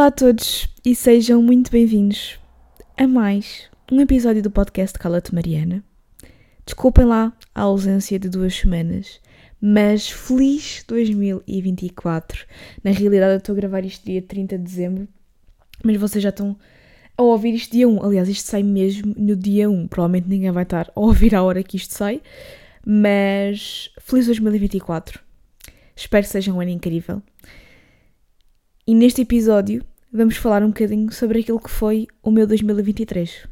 Olá a todos e sejam muito bem-vindos a mais um episódio do podcast Cala-te Mariana. Desculpem lá a ausência de duas semanas, mas feliz 2024. Na realidade, eu estou a gravar isto dia 30 de dezembro, mas vocês já estão a ouvir isto dia 1. Aliás, isto sai mesmo no dia 1. Provavelmente ninguém vai estar a ouvir a hora que isto sai, mas feliz 2024. Espero que seja um ano incrível. E neste episódio vamos falar um bocadinho sobre aquilo que foi o meu 2023.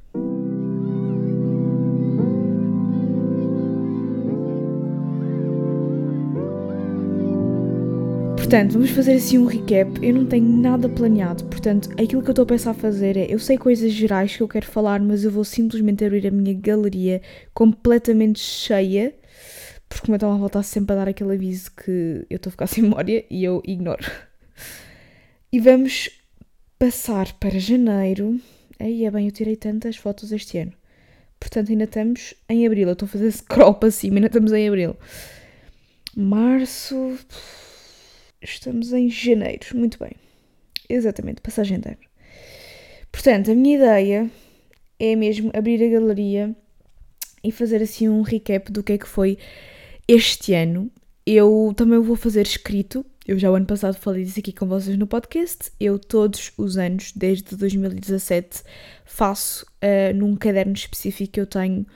Portanto, vamos fazer assim um recap. Eu não tenho nada planeado, portanto, aquilo que eu estou a pensar fazer é: eu sei coisas gerais que eu quero falar, mas eu vou simplesmente abrir a minha galeria completamente cheia, porque o meu telemóvel está sempre a dar aquele aviso que eu estou a ficar sem memória e eu ignoro. E vamos passar para janeiro. Aí é bem, eu tirei tantas fotos este ano. Portanto, ainda estamos em abril. Eu estou a fazer scroll para cima, ainda estamos em abril. Março. Estamos em janeiro. Muito bem. Exatamente, passagem de ano. Portanto, a minha ideia é mesmo abrir a galeria e fazer assim um recap do que é que foi este ano. Eu também vou fazer escrito. Eu já o ano passado falei disso aqui com vocês no podcast. Eu todos os anos, desde 2017, faço uh, num caderno específico que eu tenho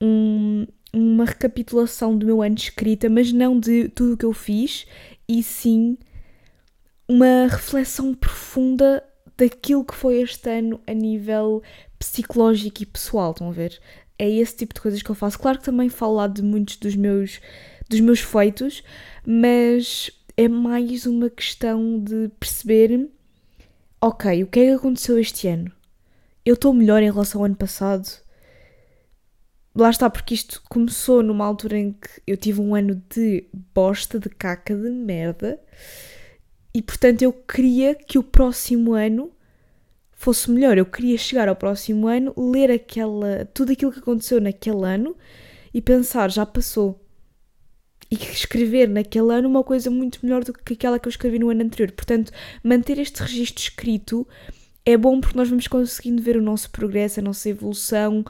um, uma recapitulação do meu ano escrita, mas não de tudo o que eu fiz, e sim uma reflexão profunda daquilo que foi este ano a nível psicológico e pessoal, estão a ver? É esse tipo de coisas que eu faço. Claro que também falo lá de muitos dos meus, dos meus feitos, mas é mais uma questão de perceber, ok, o que é que aconteceu este ano? Eu estou melhor em relação ao ano passado? Lá está, porque isto começou numa altura em que eu tive um ano de bosta, de caca, de merda, e portanto eu queria que o próximo ano fosse melhor. Eu queria chegar ao próximo ano, ler aquela, tudo aquilo que aconteceu naquele ano e pensar, já passou. E escrever naquele ano uma coisa muito melhor do que aquela que eu escrevi no ano anterior. Portanto, manter este registro escrito é bom porque nós vamos conseguindo ver o nosso progresso, a nossa evolução,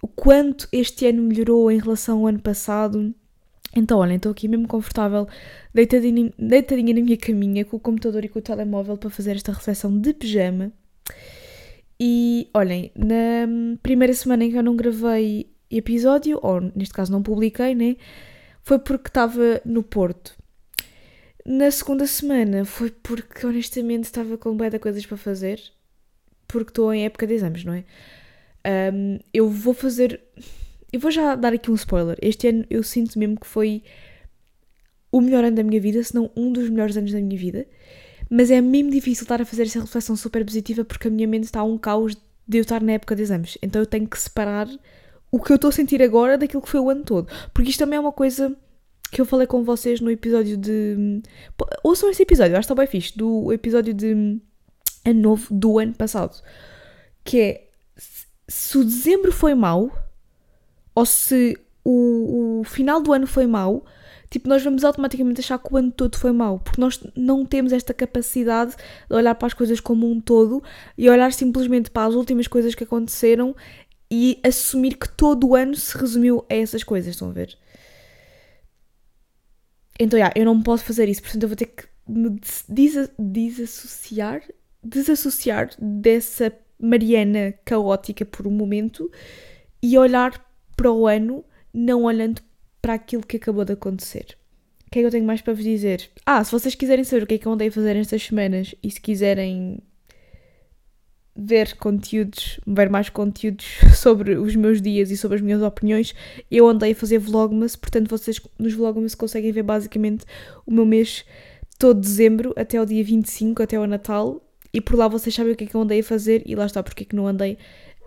o quanto este ano melhorou em relação ao ano passado. Então, olhem, estou aqui mesmo confortável, deitadinha, deitadinha na minha caminha, com o computador e com o telemóvel para fazer esta reflexão de pijama. E, olhem, na primeira semana em que eu não gravei episódio, ou neste caso não publiquei, né? Foi porque estava no Porto. Na segunda semana foi porque, honestamente, estava com bué de coisas para fazer. Porque estou em época de exames, não é? Um, eu vou fazer. Eu vou já dar aqui um spoiler. Este ano eu sinto mesmo que foi o melhor ano da minha vida, se não um dos melhores anos da minha vida. Mas é mesmo difícil estar a fazer essa reflexão super positiva porque a minha mente está a um caos de eu estar na época de exames. Então eu tenho que separar o que eu estou a sentir agora daquilo que foi o ano todo. Porque isto também é uma coisa que eu falei com vocês no episódio de. Ouçam esse episódio, acho que está bem fixe. Do episódio de ano novo do ano passado. Que é se o dezembro foi mau, ou se o, o final do ano foi mau, tipo, nós vamos automaticamente achar que o ano todo foi mau, porque nós não temos esta capacidade de olhar para as coisas como um todo e olhar simplesmente para as últimas coisas que aconteceram e assumir que todo o ano se resumiu a essas coisas, estão a ver? Então, yeah, eu não posso fazer isso, portanto eu vou ter que me desassociar, desassociar dessa Mariana caótica por um momento e olhar para o ano, não olhando para aquilo que acabou de acontecer. O que é que eu tenho mais para vos dizer? Ah, se vocês quiserem saber o que é que eu andei a fazer estas semanas e se quiserem ver conteúdos, ver mais conteúdos sobre os meus dias e sobre as minhas opiniões, eu andei a fazer vlogmas, portanto vocês nos vlogmas conseguem ver basicamente o meu mês todo dezembro até o dia 25, até o Natal, e por lá vocês sabem o que é que eu andei a fazer e lá está porque é que não andei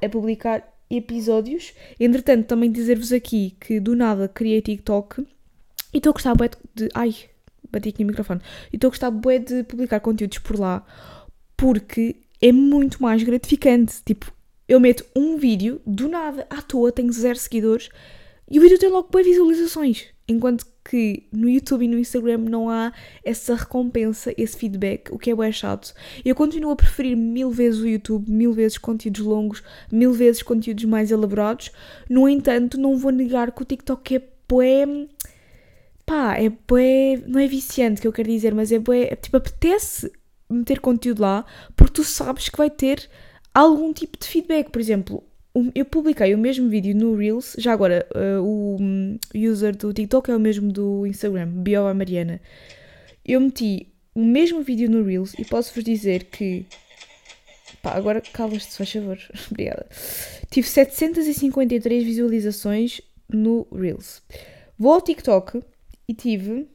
a publicar episódios. Entretanto, também dizer-vos aqui que do nada criei TikTok e estou a gostar bué de... Ai, bati aqui no microfone. E estou a gostar bué de publicar conteúdos por lá porque é muito mais gratificante. Tipo, eu meto um vídeo do nada à toa, tenho zero seguidores E o vídeo tem logo boas visualizações. Enquanto que no YouTube e no Instagram não há essa recompensa, esse feedback, o que é bem chato. Eu continuo a preferir mil vezes o YouTube, mil vezes conteúdos longos, mil vezes conteúdos mais elaborados. No entanto, não vou negar que o TikTok é bué... Pá, é bué... Não é viciante que eu quero dizer, mas é bué... Tipo, apetece meter conteúdo lá porque tu sabes que vai ter algum tipo de feedback. Por exemplo, eu publiquei o mesmo vídeo no Reels, já agora uh, o user do TikTok é o mesmo do Instagram, Bioa Mariana. Eu meti o mesmo vídeo no Reels e posso-vos dizer que. Pá, agora cala-te, faz favor. Obrigada. Tive 753 visualizações no Reels. Vou ao TikTok e tive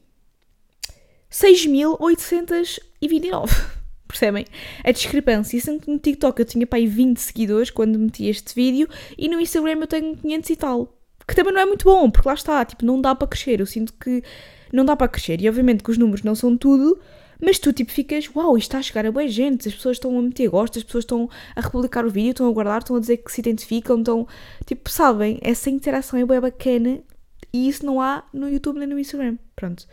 6.829. Percebem? A discrepância. Sendo que no TikTok eu tinha pai 20 seguidores quando meti este vídeo e no Instagram eu tenho 500 e tal. Que também não é muito bom, porque lá está, tipo, não dá para crescer. Eu sinto que não dá para crescer. E obviamente que os números não são tudo, mas tu tipo ficas, uau, isto está a chegar a boa gente, as pessoas estão a meter gosto, as pessoas estão a republicar o vídeo, estão a guardar, estão a dizer que se identificam, estão, tipo, sabem, essa interação é bem bacana e isso não há no YouTube nem no Instagram. Pronto.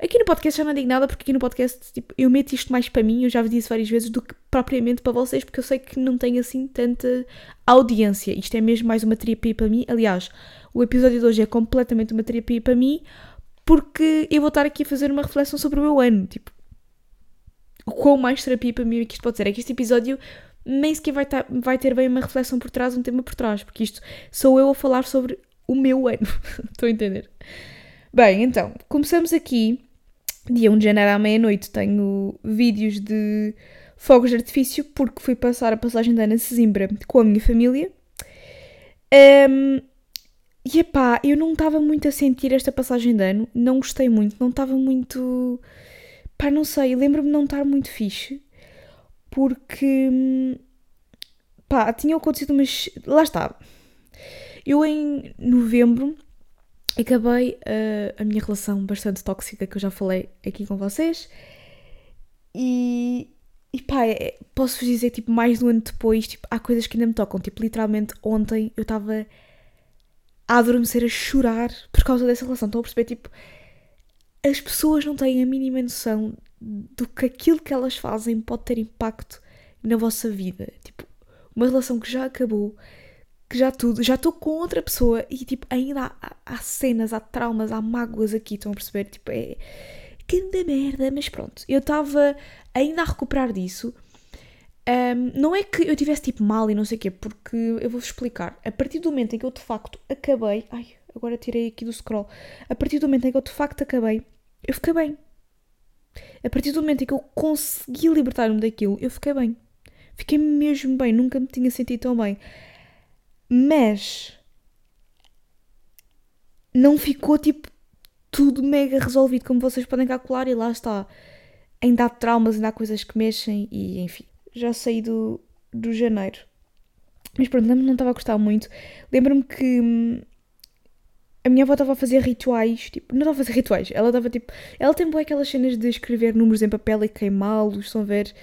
Aqui no podcast já não digo nada, porque aqui no podcast tipo, eu meto isto mais para mim, eu já vos disse várias vezes, do que propriamente para vocês, porque eu sei que não tenho assim tanta audiência. Isto é mesmo mais uma terapia para mim. Aliás, o episódio de hoje é completamente uma terapia para mim, porque eu vou estar aqui a fazer uma reflexão sobre o meu ano. Tipo, o quão mais terapia para mim é que isto pode ser. É que este episódio nem sequer vai, tar, vai ter bem uma reflexão por trás, um tema por trás, porque isto sou eu a falar sobre o meu ano. Estou a entender? Bem, então, começamos aqui dia 1 de janeiro à meia-noite tenho vídeos de fogos de artifício porque fui passar a passagem da Ana Sesimbra com a minha família. Um, e epá, eu não estava muito a sentir esta passagem de ano, não gostei muito, não estava muito. pá, não sei, lembro-me de não estar muito fixe porque. pá, tinha acontecido umas. lá está. Eu em novembro acabei uh, a minha relação bastante tóxica que eu já falei aqui com vocês e, e pá, é, posso-vos dizer, tipo, mais de um ano depois, tipo, há coisas que ainda me tocam. Tipo, literalmente ontem eu estava a adormecer, a chorar por causa dessa relação. Estão a perceber? Tipo, as pessoas não têm a mínima noção do que aquilo que elas fazem pode ter impacto na vossa vida. Tipo, uma relação que já acabou, que já tudo, já estou com outra pessoa e tipo, ainda há, há, cenas, há traumas, há mágoas aqui, estão a perceber? Tipo, é. Que da merda, mas pronto, eu estava ainda a recuperar disso. Um, não é que eu tivesse tipo mal e não sei o quê, porque eu vou-vos explicar. A partir do momento em que eu de facto acabei. Ai, agora tirei aqui do scroll. A partir do momento em que eu de facto acabei, eu fiquei bem. A partir do momento em que eu consegui libertar-me daquilo, eu fiquei bem. Fiquei mesmo bem, nunca me tinha sentido tão bem. Mas não ficou tipo tudo mega resolvido, como vocês podem calcular, e lá está. Ainda há traumas, ainda há coisas que mexem, e enfim, já saí do, do janeiro. Mas pronto, não estava a gostar muito. Lembro-me que hum, a minha avó estava a fazer rituais, tipo, não estava a fazer rituais, ela estava tipo. Ela tem boas aquelas cenas de escrever números em papel e queimá-los, estão a ver?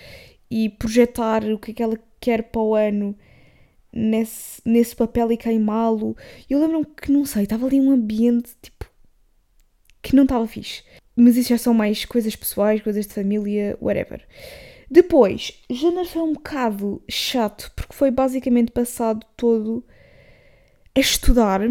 E projetar o que é que ela quer para o ano nesse, nesse papel e queimá-lo. Eu lembro-me que, não sei, estava ali um ambiente tipo que não estava fixe. Mas isso já são mais coisas pessoais, coisas de família, whatever. Depois, janeiro foi um bocado chato porque foi basicamente passado todo a estudar.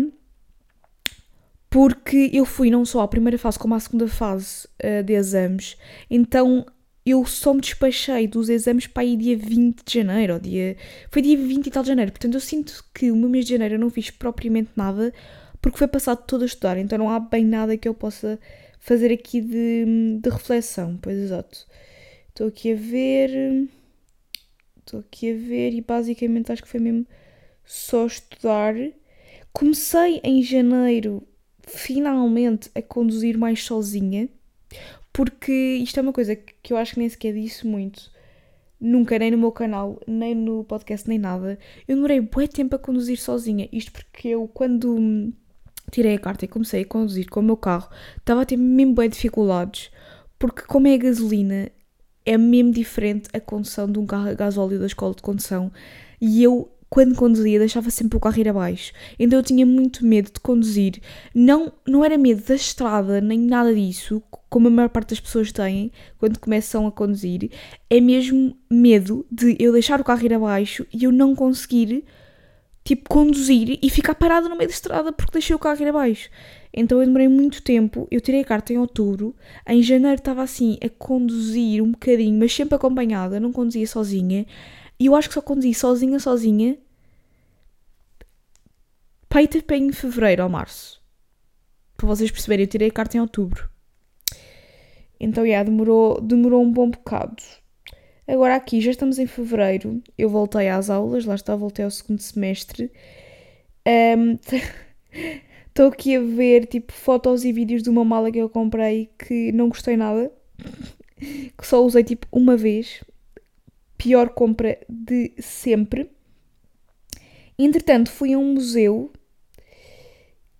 Porque eu fui não só à primeira fase como à segunda fase uh, de exames, então eu só me despachei dos exames para aí dia 20 de janeiro, ou dia... foi dia 20 e tal de janeiro, portanto eu sinto que o meu mês de janeiro eu não fiz propriamente nada, porque foi passado todo a estudar, então não há bem nada que eu possa fazer aqui de, de reflexão, pois exato. Estou aqui a ver, estou aqui a ver e basicamente acho que foi mesmo só estudar. Comecei em janeiro finalmente a conduzir mais sozinha, porque isto é uma coisa que eu acho que nem sequer disse muito. Nunca, nem no meu canal, nem no podcast, nem nada. Eu demorei bué tempo a conduzir sozinha. Isto porque eu, quando tirei a carta e comecei a conduzir com o meu carro, estava a ter mesmo bué dificuldades. Porque como é a gasolina, é mesmo diferente a condução de um carro a gasóleo da escola de condução. E eu quando conduzia, deixava sempre o carro ir abaixo. Então eu tinha muito medo de conduzir. Não, não era medo da estrada, nem nada disso, como a maior parte das pessoas têm quando começam a conduzir. É mesmo medo de eu deixar o carro ir abaixo e eu não conseguir, tipo, conduzir e ficar parada no meio da estrada porque deixei o carro ir abaixo. Então eu demorei muito tempo. Eu tirei a carta em outubro. Em janeiro estava assim a conduzir um bocadinho, mas sempre acompanhada, não conduzia sozinha. E eu acho que só conduzi sozinha, sozinha, peito para em fevereiro ou março. Para vocês perceberem, eu tirei a carta em outubro. Então, yeah, demorou, demorou um bom bocado. Agora aqui, já estamos em fevereiro, eu voltei às aulas, lá está, voltei ao segundo semestre. Estou um, aqui a ver, tipo, fotos e vídeos de uma mala que eu comprei que não gostei nada. Que só usei, tipo, uma vez pior compra de sempre. Entretanto, fui a um museu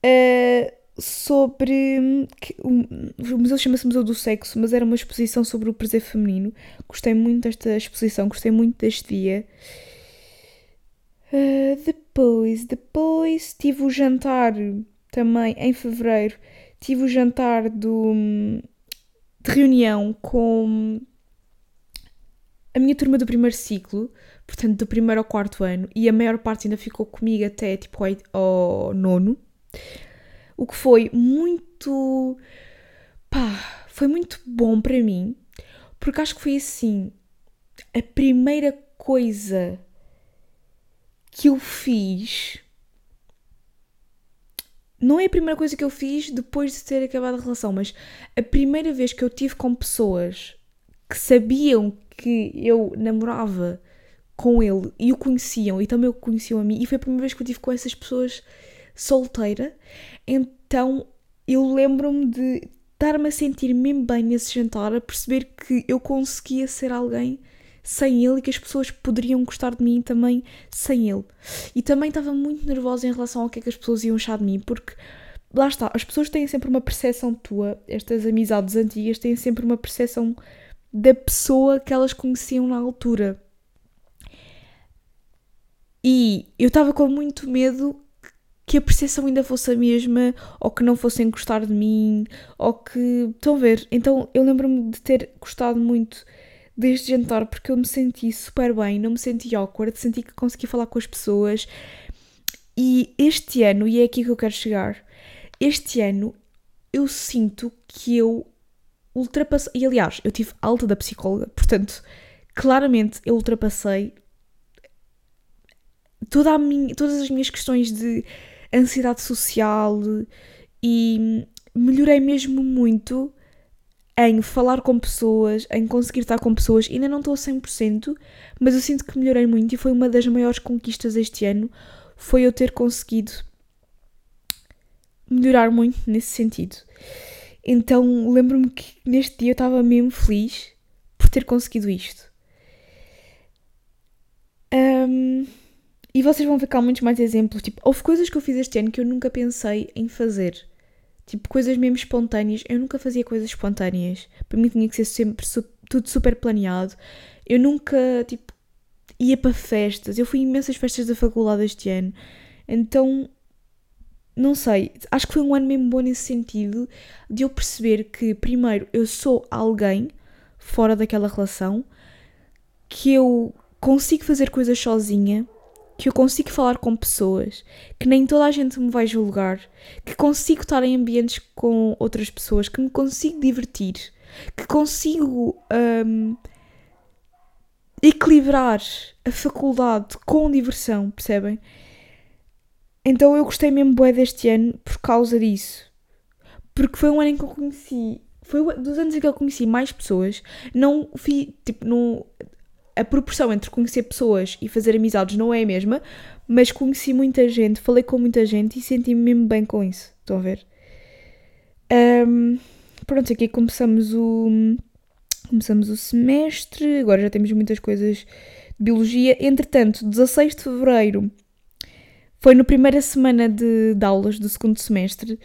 uh, sobre. Que, um, o museu chama-se Museu do Sexo, mas era uma exposição sobre o prazer feminino. Gostei muito desta exposição, gostei muito deste dia. Uh, depois, depois tive o jantar também em fevereiro. Tive o jantar do, de reunião com a minha turma do primeiro ciclo, portanto do primeiro ao quarto ano, e a maior parte ainda ficou comigo até tipo ao, nono, o que foi muito. pá, foi muito bom para mim, porque acho que foi assim a primeira coisa que eu fiz. Não é a primeira coisa que eu fiz depois de ter acabado a relação, mas a primeira vez que eu tive com pessoas que sabiam que eu namorava com ele e o conheciam e também o conheciam a mim, e foi a primeira vez que eu tive com essas pessoas solteira, então eu lembro-me de estar-me a sentir mesmo bem nesse jantar, a perceber que eu conseguia ser alguém sem ele e que as pessoas poderiam gostar de mim também sem ele. E também estava muito nervosa em relação ao que é que as pessoas iam achar de mim, porque lá está, as pessoas têm sempre uma percepção tua, estas amizades antigas têm sempre uma percepção da pessoa que elas conheciam na altura. E eu estava com muito medo que a percepção ainda fosse a mesma, ou que não fossem gostar de mim, ou que. Estão a ver? Então eu lembro-me de ter gostado muito deste jantar porque eu me senti super bem, não me senti awkward, senti que consegui falar com as pessoas. E este ano, e é aqui que eu quero chegar, este ano eu sinto que eu ultrapassei. E aliás, eu tive alta da psicóloga, portanto, claramente eu ultrapassei toda minha, todas as minhas questões de ansiedade social e melhorei mesmo muito em falar com pessoas, em conseguir estar com pessoas. Ainda não estou a 100%, mas eu sinto que melhorei muito e foi uma das maiores conquistas este ano. Foi eu ter conseguido melhorar muito nesse sentido. Então lembro-me que neste dia eu estava mesmo feliz por ter conseguido isto. Um, e vocês vão ver muitos mais exemplos. Tipo, houve coisas que eu fiz este ano que eu nunca pensei em fazer. Tipo, coisas mesmo espontâneas. Eu nunca fazia coisas espontâneas. Para mim tinha que ser sempre su tudo super planeado. Eu nunca, tipo, ia para festas. Eu fui em imensas festas da faculdade este ano. Então não sei, acho que foi um ano mesmo bom nesse sentido de eu perceber que, primeiro, eu sou alguém fora daquela relação, que eu consigo fazer coisas sozinha, que eu consigo falar com pessoas, que nem toda a gente me vai julgar, que consigo estar em ambientes com outras pessoas, que me consigo divertir, que consigo um, equilibrar a faculdade com diversão, percebem? Então eu gostei mesmo bué deste ano por causa disso. Porque foi um ano em que eu conheci. Foi dos anos em que eu conheci mais pessoas. Não vi, tipo, no, a proporção entre conhecer pessoas e fazer amizades não é a mesma, mas conheci muita gente, falei com muita gente e senti-me mesmo bem com isso. Estão a ver? Um, pronto, aqui começamos o. Começamos o semestre, agora já temos muitas coisas de biologia. Entretanto, 16 de fevereiro foi na primeira semana de, de aulas do segundo semestre.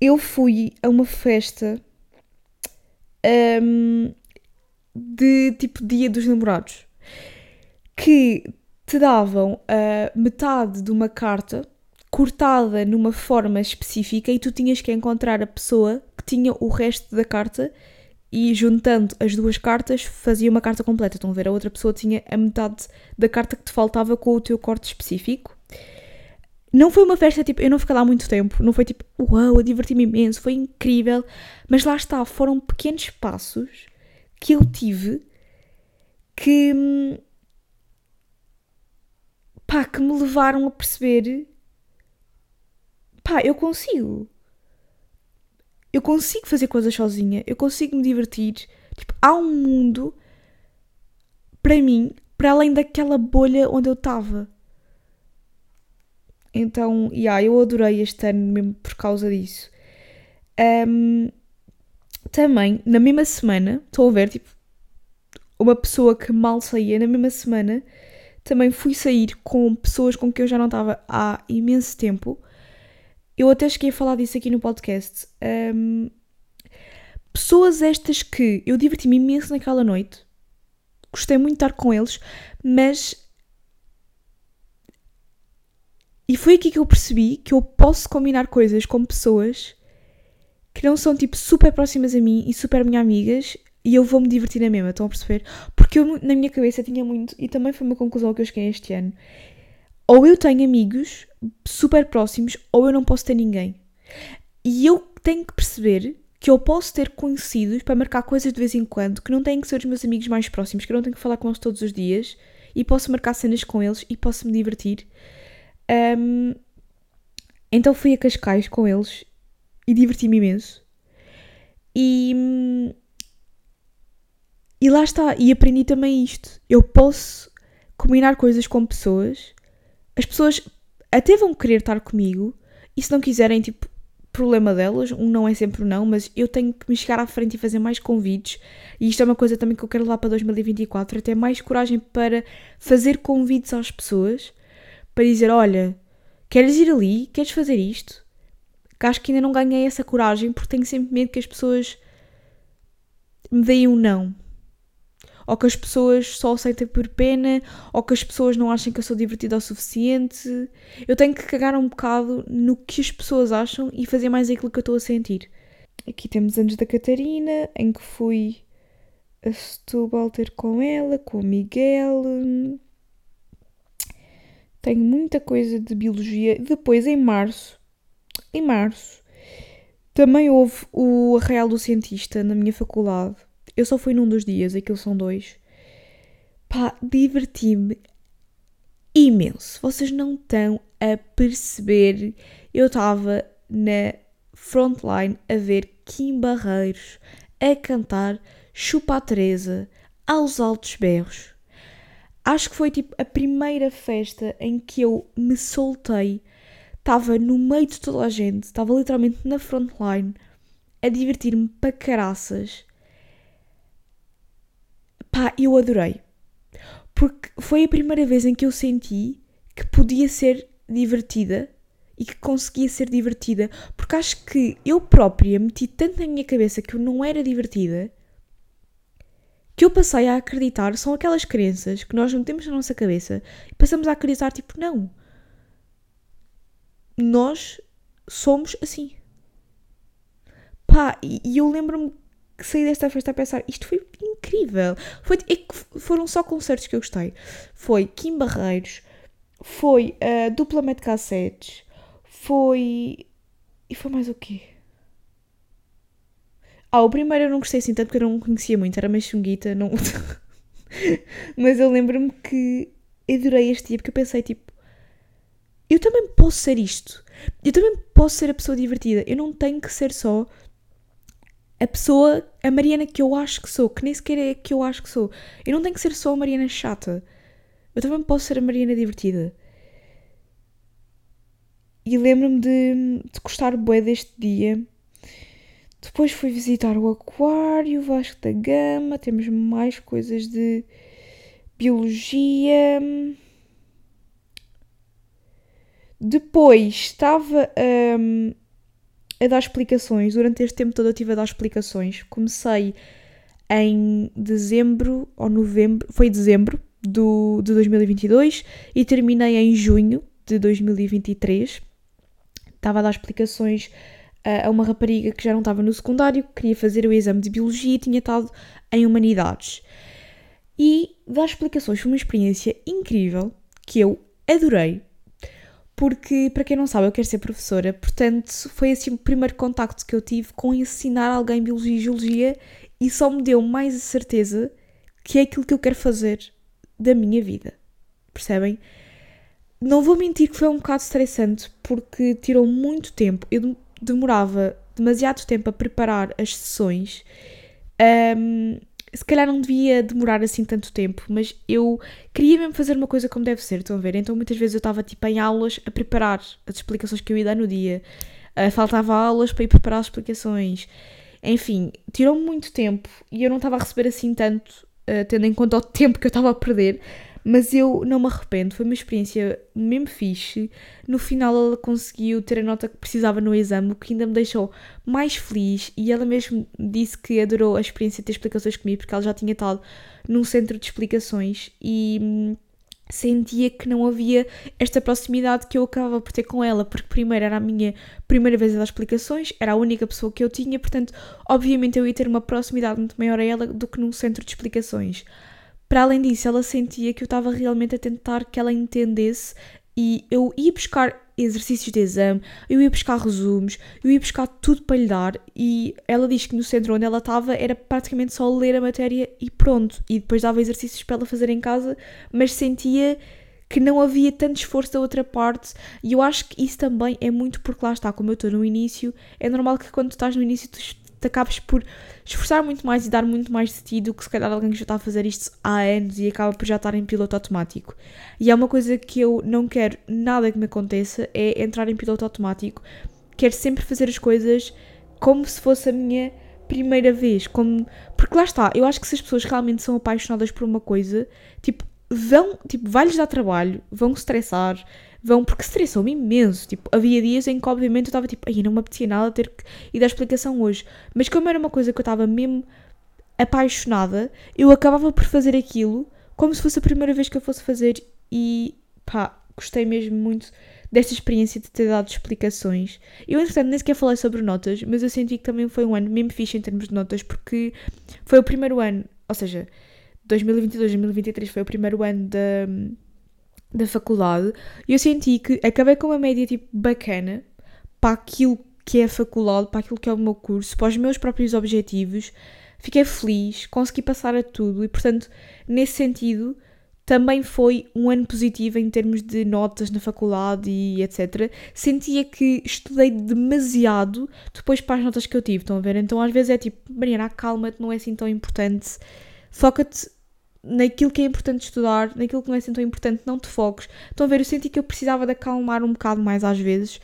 Eu fui a uma festa um, de tipo Dia dos Namorados. Que te davam uh, metade de uma carta cortada numa forma específica e tu tinhas que encontrar a pessoa que tinha o resto da carta e juntando as duas cartas fazia uma carta completa. Estão a ver? A outra pessoa tinha a metade da carta que te faltava com o teu corte específico. Não foi uma festa tipo, eu não fiquei lá muito tempo, não foi tipo, uau, eu diverti-me imenso, foi incrível, mas lá está, foram pequenos passos que eu tive que hum, pá, que me levaram a perceber pá, eu consigo. Eu consigo fazer coisas sozinha, eu consigo me divertir. Tipo, há um mundo para mim, para além daquela bolha onde eu estava. Então, yeah, eu adorei este ano mesmo por causa disso. Um, também, na mesma semana, estou a ver, tipo, uma pessoa que mal saía, na mesma semana, também fui sair com pessoas com quem eu já não estava há imenso tempo. Eu até cheguei a falar disso aqui no podcast. Um, pessoas estas que eu diverti-me imenso naquela noite, gostei muito de estar com eles, mas e foi aqui que eu percebi que eu posso combinar coisas com pessoas que não são tipo super próximas a mim e super minhas amigas e eu vou me divertir na mesma, estão a perceber? Porque eu na minha cabeça tinha muito, e também foi uma conclusão que eu cheguei este ano. Ou eu tenho amigos super próximos, ou eu não posso ter ninguém. E eu tenho que perceber que eu posso ter conhecidos para marcar coisas de vez em quando, que não têm que ser os meus amigos mais próximos, que eu não tenho que falar com eles todos os dias, e posso marcar cenas com eles e posso me divertir. Um, então fui a Cascais com eles e diverti-me imenso. E, e lá está, e aprendi também isto. Eu posso combinar coisas com pessoas, as pessoas até vão querer estar comigo, e se não quiserem, tipo, problema delas, um não é sempre um não, mas eu tenho que me chegar à frente e fazer mais convites, e isto é uma coisa também que eu quero levar para 2024, é ter mais coragem para fazer convites às pessoas, para dizer, olha, queres ir ali? Queres fazer isto? Que acho que ainda não ganhei essa coragem porque tenho sempre medo que as pessoas me deem um não. Ou que as pessoas só aceitem por pena, ou que as pessoas não achem que eu sou divertida o suficiente. Eu tenho que cagar um bocado no que as pessoas acham e fazer mais aquilo que eu estou a sentir. Aqui temos anos da Catarina, em que fui a Setúbal ter com ela, com o Miguel. Tenho muita coisa de biologia. Depois, em março, em março, também houve o Arraial do Cientista na minha faculdade. Eu só fui num dos dias, aquilo são dois. Pá, diverti-me imenso. Vocês não estão a perceber. Eu estava na frontline a ver Kim Barreiros a cantar Chupa Teresa aos altos berros. Acho que foi tipo a primeira festa em que eu me soltei. Estava no meio de toda a gente, estava literalmente na frontline a divertir-me para caraças. Pá, eu adorei. Porque foi a primeira vez em que eu senti que podia ser divertida e que conseguia ser divertida. Porque acho que eu própria meti tanto na minha cabeça que eu não era divertida que eu passei a acreditar são aquelas crenças que nós não temos na nossa cabeça e passamos a acreditar, tipo, não. Nós somos assim. Pá, e, eu lembro-me que saí desta festa a pensar, isto foi incrível. Foi, é foram só concertos que eu gostei. Foi Kim Barreiros, foi uh, Duplamente Cassetes, foi. E foi mais o quê? Ah, o primeiro eu não gostei assim tanto porque eu não conhecia muito, era meio chunguita, não... Mas eu lembro-me que adorei este dia porque eu pensei, tipo, eu também posso ser isto. Eu também posso ser a pessoa divertida. Eu não tenho que ser só a pessoa, a Mariana que eu acho que sou, que nem sequer é a que eu acho que sou. Eu não tenho que ser só a Mariana chata. Eu também posso ser a Mariana divertida. E lembro-me de, de gostar bué deste dia depois fui visitar o Aquário, Vasco da Gama, temos mais coisas de biologia. Depois estava um, a dar explicações, durante este tempo todo eu estive a dar explicações. Comecei em dezembro ou novembro, foi dezembro, do, de 2022 e terminei em junho de 2023. Estava a dar explicações a uma rapariga que já não estava no secundário, que queria fazer o exame de biologia e tinha estado em humanidades. E dar explicações foi uma experiência incrível que eu adorei, porque, para quem não sabe, eu quero ser professora, portanto, foi assim o primeiro contacto que eu tive com ensinar alguém biologia e geologia e só me deu mais a certeza que é aquilo que eu quero fazer da minha vida. Percebem? Não vou mentir que foi um bocado estressante porque tirou muito tempo. Eu demorava demasiado tempo a preparar as sessões. Um, se calhar não devia demorar assim tanto tempo, mas eu queria mesmo fazer uma coisa como deve ser, estão a ver? Então muitas vezes eu estava tipo em aulas a preparar as explicações que eu ia dar no dia. Uh, faltava aulas para ir preparar as explicações. Enfim, tirou muito tempo e eu não estava a receber assim tanto uh, tendo em conta o tempo que eu estava a perder, mas eu não me arrependo, foi uma experiência mesmo fixe. No final ela conseguiu ter a nota que precisava no exame, o que ainda me deixou mais feliz e ela mesmo disse que adorou a experiência de ter explicações comigo, porque ela já tinha estado num centro de explicações e hum, sentia que não havia esta proximidade que eu acabava por ter com ela, porque primeiro era a minha primeira vez a dar explicações, era a única pessoa que eu tinha, portanto, obviamente eu ia ter uma proximidade muito maior a ela do que num centro de explicações. Para além disso, ela sentia que eu estava realmente a tentar que ela entendesse e eu ia buscar exercícios de exame, eu ia buscar resumos, eu ia buscar tudo para lhe dar e ela diz que no centro onde ela estava era praticamente só ler a matéria e pronto. E depois dava exercícios para ela fazer em casa, mas sentia que não havia tanto esforço da outra parte e eu acho que isso também é muito porque lá está, como eu estou no início, é normal que quando estás no início tu te acabes por esforçar muito mais e dar muito mais de ti do que se calhar alguém que já está a fazer isto há anos e acaba por já estar em piloto automático. E é uma coisa que eu não quero nada que me aconteça, é entrar em piloto automático. Quero sempre fazer as coisas como se fosse a minha primeira vez. Como... Porque lá está, eu acho que se as pessoas realmente são apaixonadas por uma coisa, tipo, vão, tipo, vai-lhes dar trabalho, vão estressar, vão, porque estressou-me imenso. Tipo, havia dias em que, obviamente, eu estava tipo, aí não me apetecia nada ter que ir dar explicação hoje. Mas como era uma coisa que eu estava mesmo apaixonada, eu acabava por fazer aquilo como se fosse a primeira vez que eu fosse fazer e pá, gostei mesmo muito desta experiência de ter dado explicações. Eu, entretanto, nem sequer falei sobre notas, mas eu senti que também foi um ano mesmo fixe em termos de notas, porque foi o primeiro ano, ou seja, 2022, 2023 foi o primeiro ano da da faculdade e eu senti que acabei com uma média tipo bacana para aquilo que é a faculdade, para aquilo que é o meu curso, para os meus próprios objetivos. Fiquei feliz, consegui passar a tudo e, portanto, nesse sentido, também foi um ano positivo em termos de notas na faculdade e etc. Sentia que estudei demasiado depois para as notas que eu tive, estão a ver? Então, às vezes é tipo, Mariana, calma-te, não é assim tão importante, foca-te naquilo que é importante estudar, naquilo que não é assim tão importante, não te foques. Estão a ver, eu senti que eu precisava de acalmar um bocado mais às vezes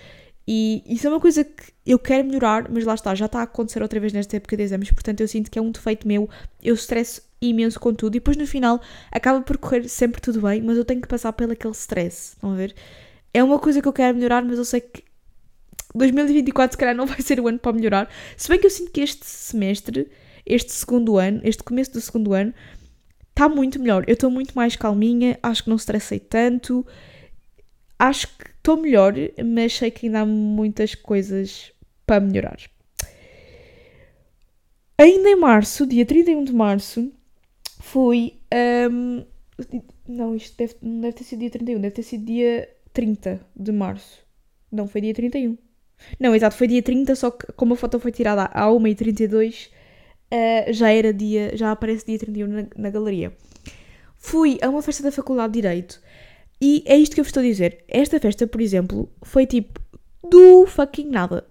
e isso é uma coisa que eu quero melhorar, mas lá está, já está a acontecer outra vez nesta época de exames, portanto eu sinto que é um defeito meu, eu estresso imenso com tudo e depois no final acaba por correr sempre tudo bem, mas eu tenho que passar pelo aquele stress, estão a ver? É uma coisa que eu quero melhorar, mas eu sei que 2024 se calhar não vai ser o ano para melhorar, se bem que eu sinto que este semestre, este segundo ano, este começo do segundo ano, está muito melhor. Eu estou muito mais calminha, acho que não estressei tanto, acho que estou melhor, mas sei que ainda há muitas coisas para melhorar. Ainda em março, dia 31 de março, fui. Um, não, isto deve, não deve ter sido dia 31, deve ter sido dia 30 de março. Não, foi dia 31. Não, exato, foi dia 30, só que como a foto foi tirada à 1h32, uh, já era dia, já aparece dia 31 na, na galeria. Fui a uma festa da Faculdade de Direito e é isto que eu vos estou a dizer. Esta festa, por exemplo, foi tipo do fucking nada.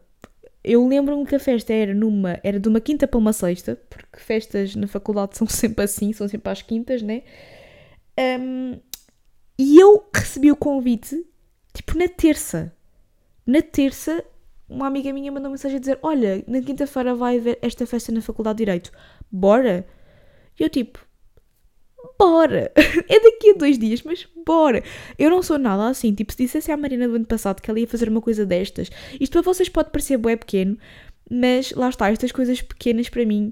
Eu lembro-me que a festa era numa, era de uma quinta para uma sexta, porque festas na faculdade são sempre assim, são sempre às quintas, né? Um, e eu recebi o convite, tipo, na terça. Na terça uma amiga minha mandou mensagem a dizer: Olha, na quinta-feira vai haver esta festa na Faculdade de Direito, bora? E eu tipo: Bora! é daqui a dois dias, mas bora! Eu não sou nada assim. Tipo, se dissesse à Marina do ano passado que ela ia fazer uma coisa destas, isto para vocês pode parecer bué pequeno, mas lá está, estas coisas pequenas para mim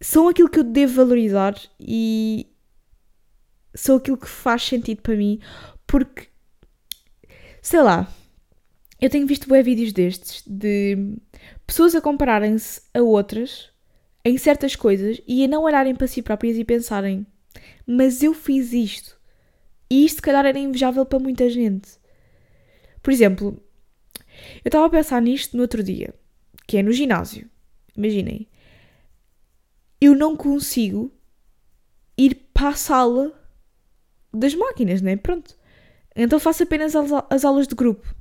são aquilo que eu devo valorizar e são aquilo que faz sentido para mim, porque sei lá, eu tenho visto bem vídeos destes de pessoas a compararem-se a outras em certas coisas e a não olharem para si próprias e pensarem: mas eu fiz isto. E isto, se calhar, era invejável para muita gente. Por exemplo, eu estava a pensar nisto no outro dia, que é no ginásio. Imaginem, eu não consigo ir para a sala das máquinas, né? Pronto. Então faço apenas as aulas de grupo.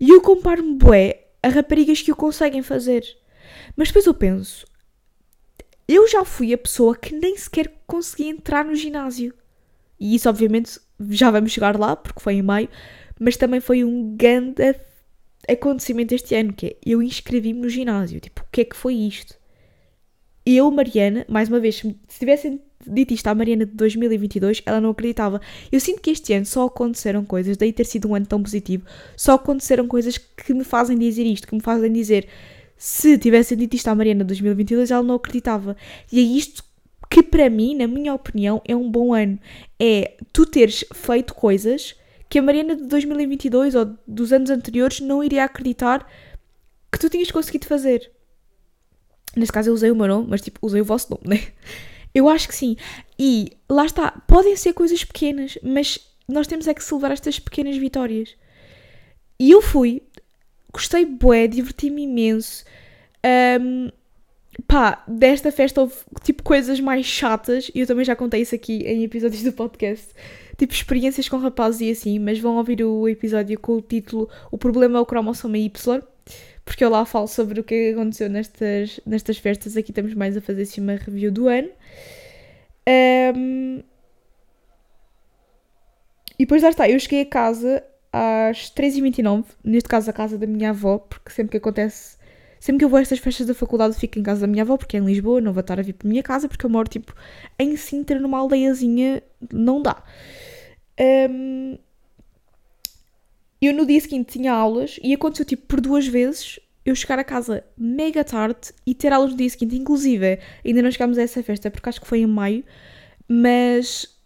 E eu comparo-me bué a raparigas que o conseguem fazer. Mas depois eu penso, eu já fui a pessoa que nem sequer conseguia entrar no ginásio. E isso, obviamente, já vamos chegar lá, porque foi em maio, mas também foi um grande acontecimento este ano, que é, eu inscrevi-me no ginásio. Tipo, o que é que foi isto? Eu, Mariana, mais uma vez, se tivessem dito isto à Mariana de 2022, ela não acreditava. Eu sinto que este ano só aconteceram coisas, daí ter sido um ano tão positivo, só aconteceram coisas que me fazem dizer isto, que me fazem dizer se tivessem dito isto à Mariana de 2022, ela não acreditava. E é isto que, para mim, na minha opinião, é um bom ano. É tu teres feito coisas que a Mariana de 2022 ou dos anos anteriores não iria acreditar que tu tinhas conseguido fazer. Neste caso eu usei o meu nome, mas tipo, usei o vosso nome, né? Eu acho que sim. E lá está, podem ser coisas pequenas, mas nós temos é que celebrar estas pequenas vitórias. E eu fui, gostei bué, diverti-me imenso. Um, pá, desta festa houve tipo coisas mais chatas, e eu também já contei isso aqui em episódios do podcast, tipo experiências com rapazes e assim, mas vão ouvir o episódio com o título O Problema é o Cromossomo Y, porque eu lá falo sobre o que aconteceu nestas, nestas festas. Aqui estamos mais a fazer assim uma review do ano. Um, e depois lá está, eu cheguei a casa às 3h29, neste caso a casa da minha avó, porque sempre que acontece, sempre que eu vou a estas festas da faculdade fico em casa da minha avó, porque é em Lisboa, não vou estar a vir para a minha casa, porque eu moro tipo em Sintra, numa aldeiazinha, não dá. Um, eu no dia seguinte tinha aulas e aconteceu tipo por duas vezes eu chegar a casa mega tarde e ter aulas no dia seguinte. Inclusive, ainda não chegámos a essa festa porque acho que foi em maio, mas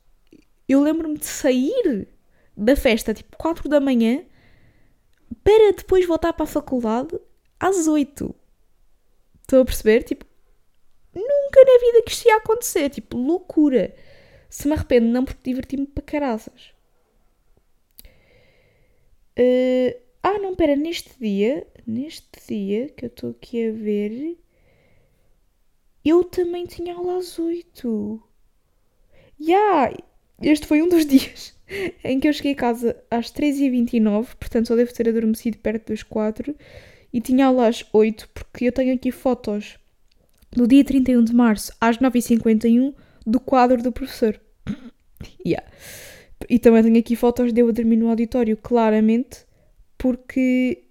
eu lembro-me de sair da festa tipo 4 da manhã para depois voltar para a faculdade às 8. Estou a perceber? Tipo, nunca na vida que isto ia acontecer. Tipo, loucura. Se me arrependo, não porque diverti-me para caraças. Uh, ah, não, pera, neste dia, neste dia que eu estou aqui a ver, eu também tinha aula às 8. Yeah, este foi um dos dias em que eu cheguei a casa às 3h29, portanto só devo ter adormecido perto das 4 e tinha aula às 8, porque eu tenho aqui fotos do dia 31 de março às 9h51 do quadro do professor. yeah. E também tenho aqui fotos de eu a dormir no auditório, claramente, porque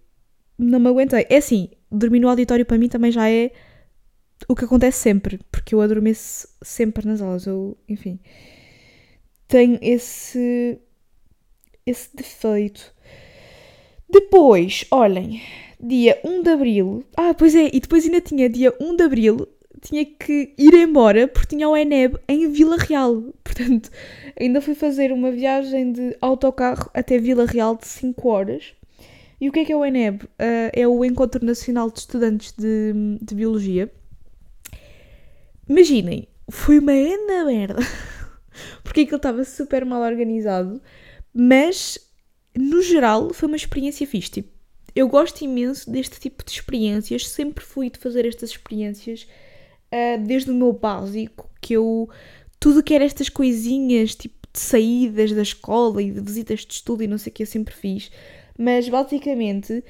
não me aguentei. É assim, dormir no auditório para mim também já é o que acontece sempre, porque eu adormeço sempre nas aulas. Eu, enfim, tenho esse, esse defeito. Depois, olhem, dia 1 de abril. Ah, pois é, e depois ainda tinha dia 1 de abril tinha que ir embora porque tinha o ENEB em Vila Real. Portanto, ainda fui fazer uma viagem de autocarro até Vila Real de 5 horas. E o que é que é o ENEB? Uh, é o Encontro Nacional de Estudantes de, de Biologia. Imaginem, foi uma enda merda. porque aquilo estava super mal organizado. Mas, no geral, foi uma experiência fixe. Tipo, eu gosto imenso deste tipo de experiências. Sempre fui de fazer estas experiências uh, desde o meu básico, que eu tudo que era estas coisinhas, tipo de saídas da escola e de visitas de estudo e não sei o que eu sempre fiz. Mas basicamente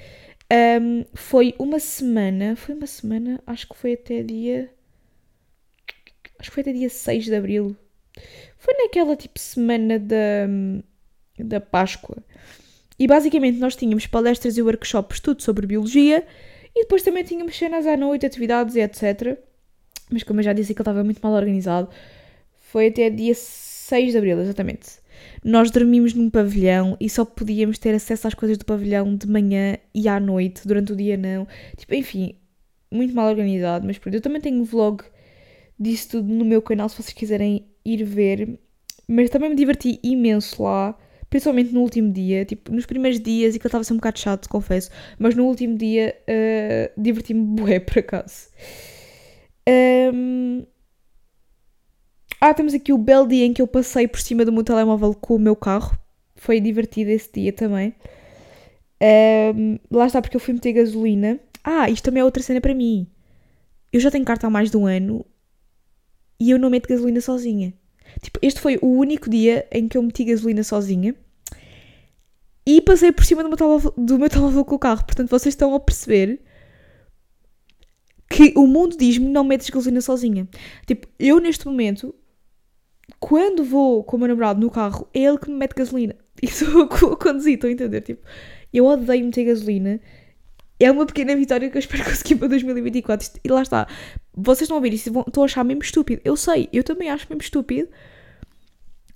um, foi uma semana, foi uma semana, acho que foi até dia. Acho que foi até dia 6 de Abril. Foi naquela tipo semana da, da Páscoa. E basicamente nós tínhamos palestras e workshops tudo sobre biologia e depois também tínhamos cenas à noite, atividades e etc mas como eu já disse que estava muito mal organizado, foi até dia 6 de abril, exatamente. Nós dormimos num pavilhão e só podíamos ter acesso às coisas do pavilhão de manhã e à noite, durante o dia não. Tipo, enfim, muito mal organizado, mas pronto. Eu também tenho um vlog disso tudo no meu canal se vocês quiserem ir ver. Mas também me diverti imenso lá, principalmente no último dia. Tipo, nos primeiros dias, e que estava a ser um bocado chato, confesso. Mas no último dia uh, diverti-me bué, por acaso. Um... Ah, temos aqui o belo dia em que eu passei por cima do meu telemóvel com o meu carro. Foi divertido esse dia também. Um, lá está, porque eu fui meter gasolina. Ah, isto também é outra cena para mim. Eu já tenho carta há mais de um ano e eu não meto gasolina sozinha. Tipo, este foi o único dia em que eu meti gasolina sozinha e passei por cima do meu telemóvel, do meu telemóvel com o carro. Portanto, vocês estão a perceber que o mundo diz-me não metes gasolina sozinha. Tipo, eu neste momento, quando vou com o meu namorado no carro, é ele que me mete gasolina. E sou eu que vou estão a entender? Tipo, eu odeio meter gasolina. É uma pequena vitória que eu espero conseguir para 2024. E lá está. Vocês estão a ouvir isso e estão a achar mesmo estúpido. Eu sei, eu também acho mesmo estúpido.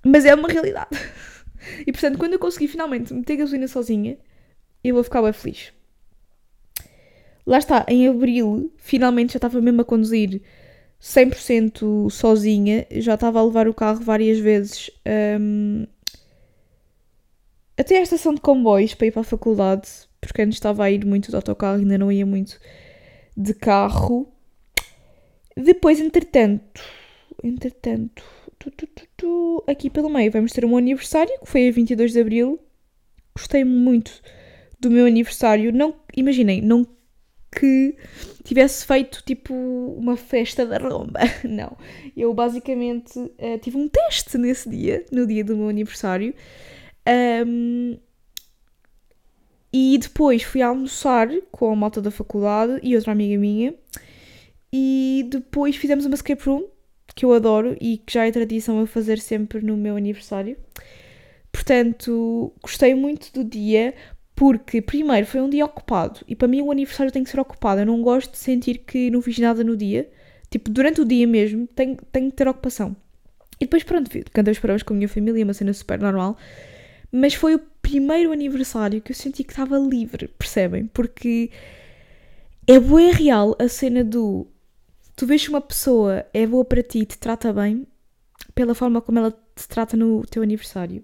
Mas é uma realidade. E portanto, quando eu conseguir finalmente meter gasolina sozinha, eu vou ficar bem feliz. Lá está, em abril, finalmente já estava mesmo a conduzir 100% sozinha. Já estava a levar o carro várias vezes um, até a estação de comboios para ir para a faculdade, porque antes estava a ir muito de autocarro, ainda não ia muito de carro. Depois, entretanto, entretanto, tu, tu, tu, aqui pelo meio vamos ter um aniversário, que foi a 22 de Abril. Gostei muito do meu aniversário. Não, imaginem, não que tivesse feito tipo uma festa da romba. Não. Eu basicamente uh, tive um teste nesse dia, no dia do meu aniversário. Um, e depois fui almoçar com a malta da faculdade e outra amiga minha. E depois fizemos uma escape room, que eu adoro e que já é tradição eu fazer sempre no meu aniversário. Portanto, gostei muito do dia porque, primeiro, foi um dia ocupado e para mim o aniversário tem que ser ocupado. Eu não gosto de sentir que não fiz nada no dia. Tipo, durante o dia mesmo, tenho, tenho que ter ocupação. E depois, pronto, cantei os parabéns com a minha família, uma cena super normal. Mas foi o primeiro aniversário que eu senti que estava livre, percebem? Porque é boa real a cena do tu vês uma pessoa é boa para ti, te trata bem, pela forma como ela te trata no teu aniversário.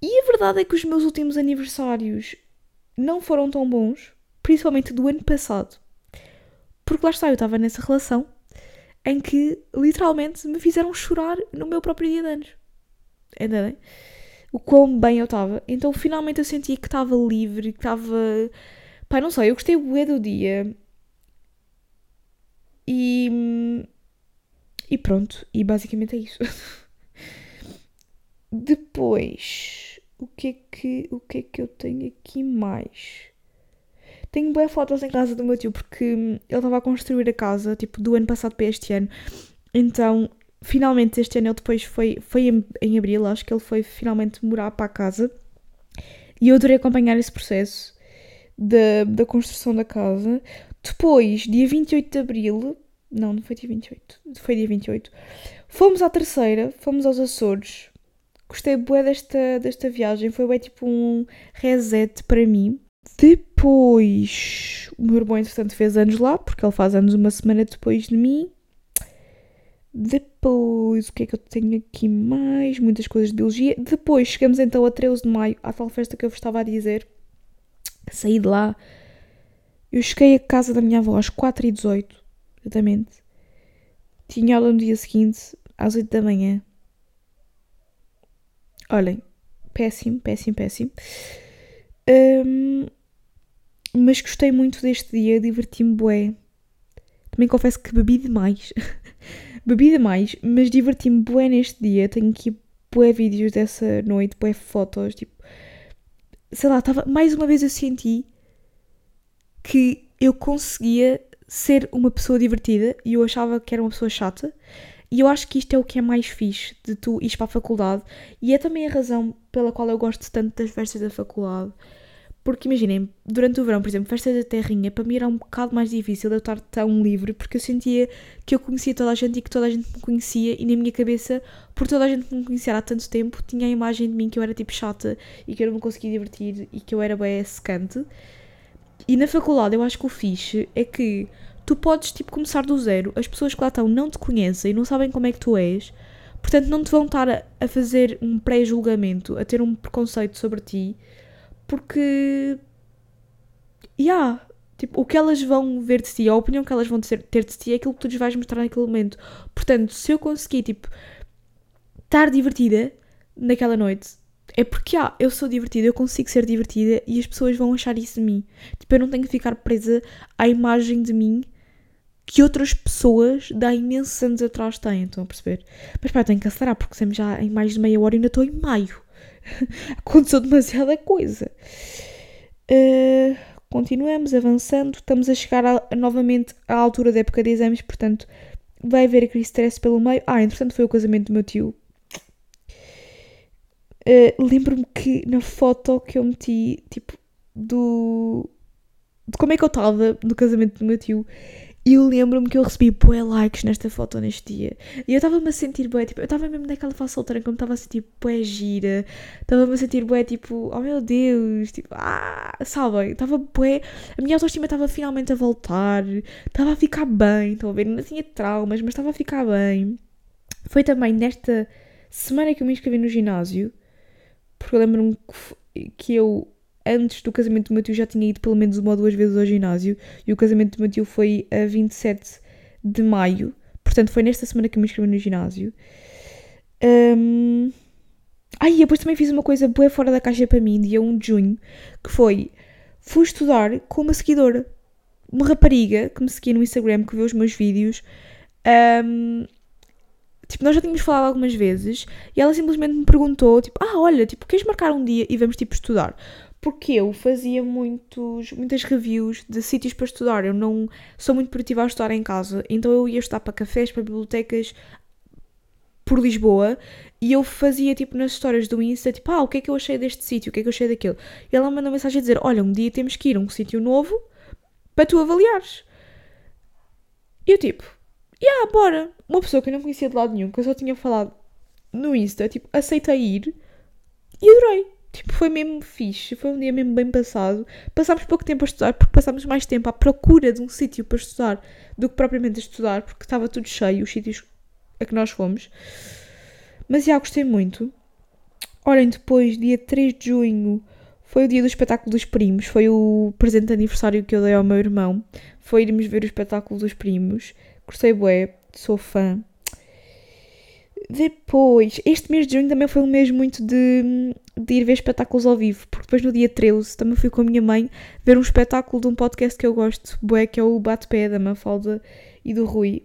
E a verdade é que os meus últimos aniversários não foram tão bons, principalmente do ano passado. Porque lá está, eu estava nessa relação em que literalmente me fizeram chorar no meu próprio dia de anos. Entendem? o quão bem eu estava. Então finalmente eu senti que estava livre, que estava. Pai, não sei, eu gostei bué do dia. E. E pronto, e basicamente é isso. Depois, o que é que, o que é que eu tenho aqui mais? Tenho boas fotos em casa do meu tio porque ele estava a construir a casa, tipo, do ano passado para este ano. Então finalmente este ano ele depois foi, foi em, em abril, acho que ele foi finalmente morar para a casa e eu adorei acompanhar esse processo da, da construção da casa. Depois, dia 28 de abril, não, não foi dia 28, foi dia 28, fomos à terceira, fomos aos Açores. Gostei bué desta, desta viagem, foi bem tipo um reset para mim. Depois, o meu irmão, entretanto, fez anos lá, porque ele faz anos uma semana depois de mim. Depois, o que é que eu tenho aqui mais? Muitas coisas de biologia. Depois, chegamos então a 13 de maio, à tal festa que eu vos estava a dizer. Saí de lá. Eu cheguei à casa da minha avó às 4h18, exatamente. Tinha aula no dia seguinte, às 8 da manhã. Olhem, péssimo, péssimo, péssimo. Um, mas gostei muito deste dia, diverti-me bué. Também confesso que bebi demais. Bebi demais, mas diverti-me bué neste dia. Tenho aqui bué vídeos dessa noite, bué fotos, tipo... Sei lá, estava... Mais uma vez eu senti que eu conseguia ser uma pessoa divertida e eu achava que era uma pessoa chata. E eu acho que isto é o que é mais fixe de tu ires para a faculdade. E é também a razão pela qual eu gosto tanto das festas da faculdade. Porque imaginem, durante o verão, por exemplo, festa da terrinha, para mim era um bocado mais difícil eu estar tão livre, porque eu sentia que eu conhecia toda a gente e que toda a gente me conhecia, e na minha cabeça, por toda a gente me conhecer há tanto tempo, tinha a imagem de mim que eu era tipo chata e que eu não me conseguia divertir e que eu era bem secante. E na faculdade eu acho que o fixe é que tu podes, tipo, começar do zero. As pessoas que lá estão não te conhecem, não sabem como é que tu és. Portanto, não te vão estar a, a fazer um pré-julgamento, a ter um preconceito sobre ti. Porque... Yeah, Tipo, o que elas vão ver de ti, a opinião que elas vão ter, ter de ti é aquilo que tu lhes vais mostrar naquele momento. Portanto, se eu conseguir, tipo, estar divertida naquela noite, é porque, ah, eu sou divertida, eu consigo ser divertida e as pessoas vão achar isso de mim. Tipo, eu não tenho que ficar presa à imagem de mim que outras pessoas de há imensos anos atrás têm, estão a perceber? Mas pá, eu tenho que acelerar porque sempre já em mais de meia hora e ainda estou em maio. Aconteceu demasiada coisa. Uh, continuamos avançando, estamos a chegar a, novamente à altura da época de exames, portanto vai haver aquele stress pelo meio. Ah, entretanto foi o casamento do meu tio. Uh, Lembro-me que na foto que eu meti, tipo, do. de como é que eu estava no casamento do meu tio, e eu lembro-me que eu recebi bué likes nesta foto neste dia. E eu estava-me a sentir bué, tipo, eu estava mesmo naquela fase solteira como estava a sentir bué gira. Estava-me a sentir bué, tipo, oh meu Deus, tipo, ah, sabem? Estava bué, a minha autoestima estava finalmente a voltar. Estava a ficar bem, estão a ver? Não tinha traumas, mas estava a ficar bem. Foi também nesta semana que eu me inscrevi no ginásio. Porque eu lembro-me que eu antes do casamento do meu tio já tinha ido pelo menos uma ou duas vezes ao ginásio e o casamento do meu tio foi a 27 de maio, portanto foi nesta semana que me inscrevi no ginásio. Um... Ai, depois também fiz uma coisa boa fora da caixa para mim, dia 1 de junho, que foi fui estudar com uma seguidora, uma rapariga que me seguia no Instagram, que viu os meus vídeos. Um, tipo, nós já tínhamos falado algumas vezes e ela simplesmente me perguntou, tipo, ah, olha, tipo, queres marcar um dia e vamos, tipo, estudar? Porque eu fazia muitos, muitas reviews de sítios para estudar. Eu não sou muito produtiva a estudar em casa, então eu ia estudar para cafés, para bibliotecas por Lisboa e eu fazia tipo nas histórias do Insta, tipo, ah, o que é que eu achei deste sítio, o que é que eu achei daquilo. E ela mandou mensagem a dizer: Olha, um dia temos que ir a um sítio novo para tu avaliares. E eu tipo, yeah, bora. Uma pessoa que eu não conhecia de lado nenhum, que eu só tinha falado no Insta, tipo, aceitei ir e adorei. Tipo, foi mesmo fixe, foi um dia mesmo bem passado. Passámos pouco tempo a estudar, porque passámos mais tempo à procura de um sítio para estudar do que propriamente a estudar, porque estava tudo cheio, os sítios a que nós fomos. Mas já gostei muito. Olhem, depois, dia 3 de junho, foi o dia do espetáculo dos primos. Foi o presente de aniversário que eu dei ao meu irmão. Foi irmos ver o espetáculo dos primos. Gostei bué, sou fã. Depois, este mês de junho também foi um mês muito de, de ir ver espetáculos ao vivo, porque depois no dia 13 também fui com a minha mãe ver um espetáculo de um podcast que eu gosto, bué, que é o Bate-Pé da Mafalda e do Rui.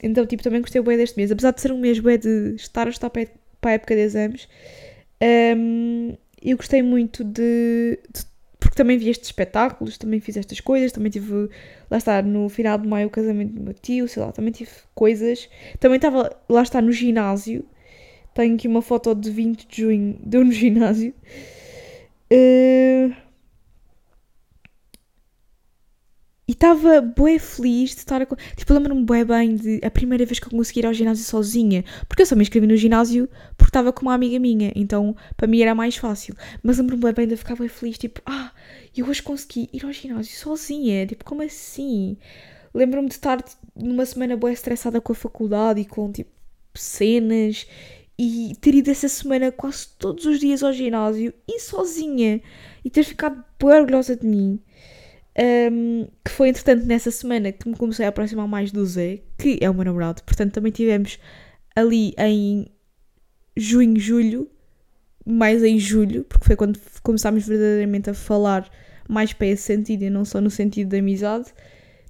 Então, tipo, também gostei bué deste mês. Apesar de ser um mês bué de estar a estar para a época de exames, um, eu gostei muito de, de também vi estes espetáculos, também fiz estas coisas, também tive, lá está, no final de maio o casamento do meu tio, sei lá, também tive coisas. Também estava, lá está, no ginásio. Tenho aqui uma foto de 20 de junho, deu no ginásio. Uh, E estava bué feliz de estar a... Tipo, lembro-me bué bem de a primeira vez que eu consegui ir ao ginásio sozinha. Porque eu só me inscrevi no ginásio porque estava com uma amiga minha. Então, para mim era mais fácil. Mas lembro-me bué bem de ficar bué feliz. Tipo, ah, eu hoje consegui ir ao ginásio sozinha. Tipo, como assim? Lembro-me de estar numa semana bué estressada com a faculdade e com, tipo, cenas. E ter ido essa semana quase todos os dias ao ginásio e sozinha. E ter ficado bué orgulhosa de mim. Um, que foi entretanto nessa semana que me comecei a aproximar mais do Zé, que é o meu namorado. Portanto, também tivemos ali em junho, julho, mais em julho, porque foi quando começámos verdadeiramente a falar mais para esse sentido e não só no sentido da amizade.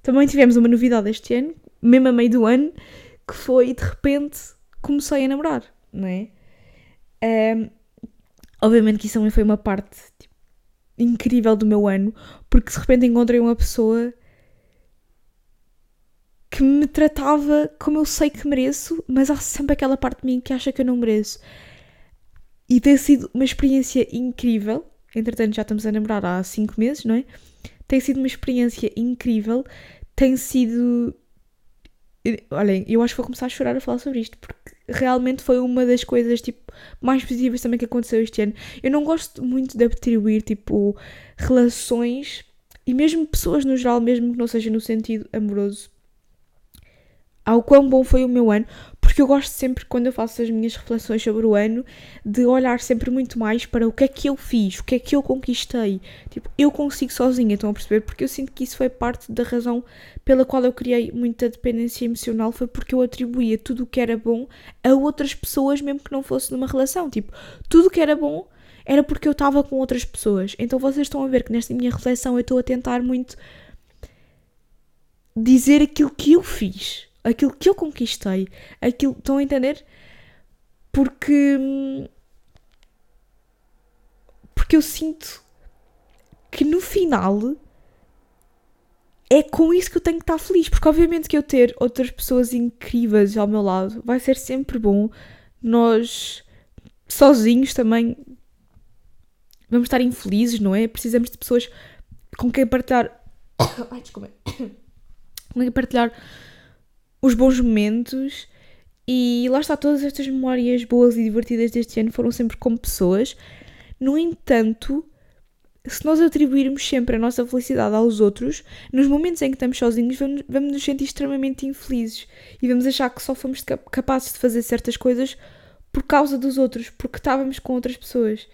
Também tivemos uma novidade este ano, mesmo a meio do ano, que foi de repente comecei a namorar, não é? Um, obviamente que isso também foi uma parte incrível do meu ano, porque de repente encontrei uma pessoa que me tratava como eu sei que mereço, mas há sempre aquela parte de mim que acha que eu não mereço. E tem sido uma experiência incrível. Entretanto, já estamos a namorar há 5 meses, não é? Tem sido uma experiência incrível. Tem sido. Olhem, eu acho que vou começar a chorar a falar sobre isto, porque realmente foi uma das coisas tipo, mais positivas também que aconteceu este ano. Eu não gosto muito de atribuir tipo relações e mesmo pessoas no geral, mesmo que não seja no sentido amoroso, ao quão bom foi o meu ano, porque eu gosto sempre, quando eu faço as minhas reflexões sobre o ano, de olhar sempre muito mais para o que é que eu fiz, o que é que eu conquistei. Tipo, eu consigo sozinha, estão a perceber? Porque eu sinto que isso foi parte da razão pela qual eu criei muita dependência emocional, foi porque eu atribuía tudo o que era bom a outras pessoas, mesmo que não fosse numa relação. Tipo, tudo o que era bom era porque eu estava com outras pessoas. Então vocês estão a ver que nesta minha reflexão eu estou a tentar muito dizer aquilo que eu fiz aquilo que eu conquistei, aquilo. Estão a entender? Porque. Porque eu sinto que no final é com isso que eu tenho que estar feliz. Porque, obviamente, que eu ter outras pessoas incríveis ao meu lado vai ser sempre bom. Nós, sozinhos, também vamos estar infelizes, não é? Precisamos de pessoas com quem partilhar. Ai, desculpa. com quem partilhar os bons momentos e lá está, todas estas memórias boas e divertidas deste ano foram sempre com pessoas. No entanto, se nós atribuirmos sempre a nossa felicidade aos outros, nos momentos em que estamos sozinhos, vamos, vamos nos sentir extremamente infelizes e vamos achar que só fomos capazes de fazer certas coisas por causa dos outros, porque estávamos com outras pessoas.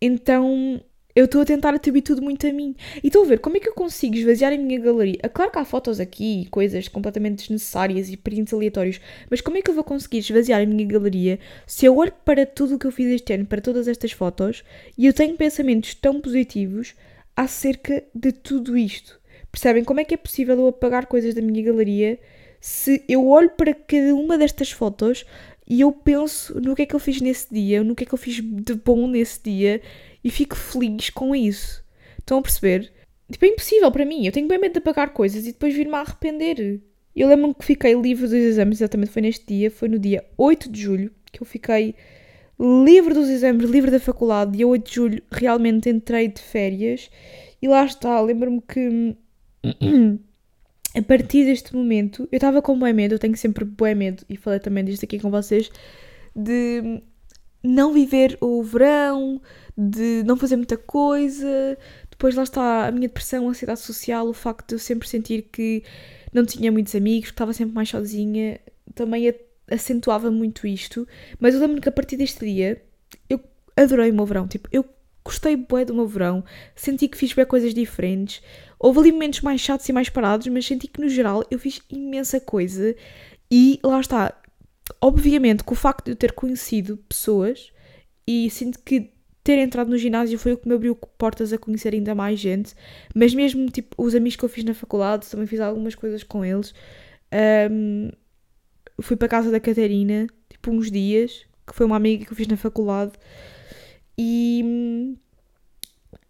Então, eu estou a tentar atribuir tudo muito a mim. E estou a ver como é que eu consigo esvaziar a minha galeria. É claro que há fotos aqui e coisas completamente desnecessárias e prints aleatórios, mas como é que eu vou conseguir esvaziar a minha galeria se eu olho para tudo o que eu fiz este ano, para todas estas fotos, e eu tenho pensamentos tão positivos acerca de tudo isto? Percebem como é que é possível eu apagar coisas da minha galeria se eu olho para cada uma destas fotos e eu penso no que é que eu fiz nesse dia, no que é que eu fiz de bom nesse dia e fico feliz com isso. Estão a perceber? Tipo, é impossível para mim. Eu tenho bem medo de apagar coisas e depois vir-me a arrepender. Eu lembro-me que fiquei livre dos exames, exatamente foi neste dia, foi no dia 8 de julho que eu fiquei livre dos exames, livre da faculdade. Dia 8 de julho realmente entrei de férias e lá está. Lembro-me que a partir deste momento eu estava com bem medo, eu tenho sempre bem medo e falei também disto aqui com vocês de não viver o verão, de não fazer muita coisa. Depois lá está a minha depressão, a ansiedade social, o facto de eu sempre sentir que não tinha muitos amigos, que estava sempre mais sozinha, também acentuava muito isto. Mas eu lembro que a partir deste dia eu adorei o meu verão. Tipo, eu gostei bué do meu verão, senti que fiz bué coisas diferentes. Houve ali momentos mais chatos e mais parados, mas senti que no geral eu fiz imensa coisa. E lá está, obviamente que o facto de eu ter conhecido pessoas e sinto que ter entrado no ginásio foi o que me abriu portas a conhecer ainda mais gente, mas mesmo tipo os amigos que eu fiz na faculdade, também fiz algumas coisas com eles. Um, fui para a casa da Catarina, tipo uns dias, que foi uma amiga que eu fiz na faculdade, e hum,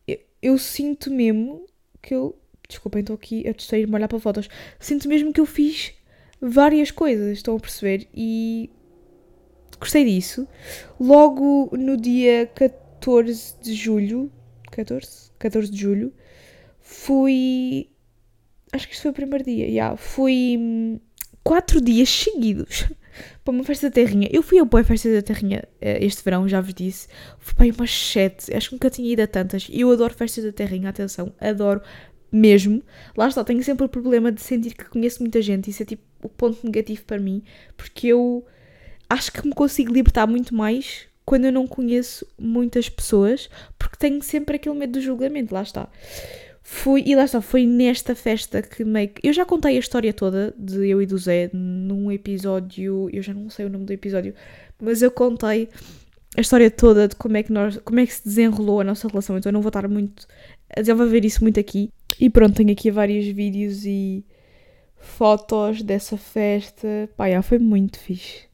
eu, eu sinto mesmo que eu. Desculpem, estou aqui a distrair-me a olhar para fotos. Sinto mesmo que eu fiz várias coisas, estão a perceber? E gostei disso. Logo no dia 14 de julho, 14? 14 de julho, fui. Acho que isto foi o primeiro dia, já. Yeah, fui hum, quatro dias seguidos para uma festa da terrinha. Eu fui a boa festa da terrinha eh, este verão, já vos disse. Fui para umas sete, acho que nunca tinha ido a tantas. Eu adoro festas da terrinha, atenção, adoro mesmo. Lá está, tenho sempre o problema de sentir que conheço muita gente. Isso é tipo o ponto negativo para mim, porque eu acho que me consigo libertar muito mais quando eu não conheço muitas pessoas, porque tenho sempre aquele medo do julgamento, lá está. Fui, e lá está, foi nesta festa que meio que. Eu já contei a história toda de eu e do Zé num episódio. Eu já não sei o nome do episódio, mas eu contei a história toda de como é que nós. como é que se desenrolou a nossa relação, então eu não vou estar muito a desenvolver isso muito aqui. E pronto, tenho aqui vários vídeos e fotos dessa festa. Pá, já foi muito fixe.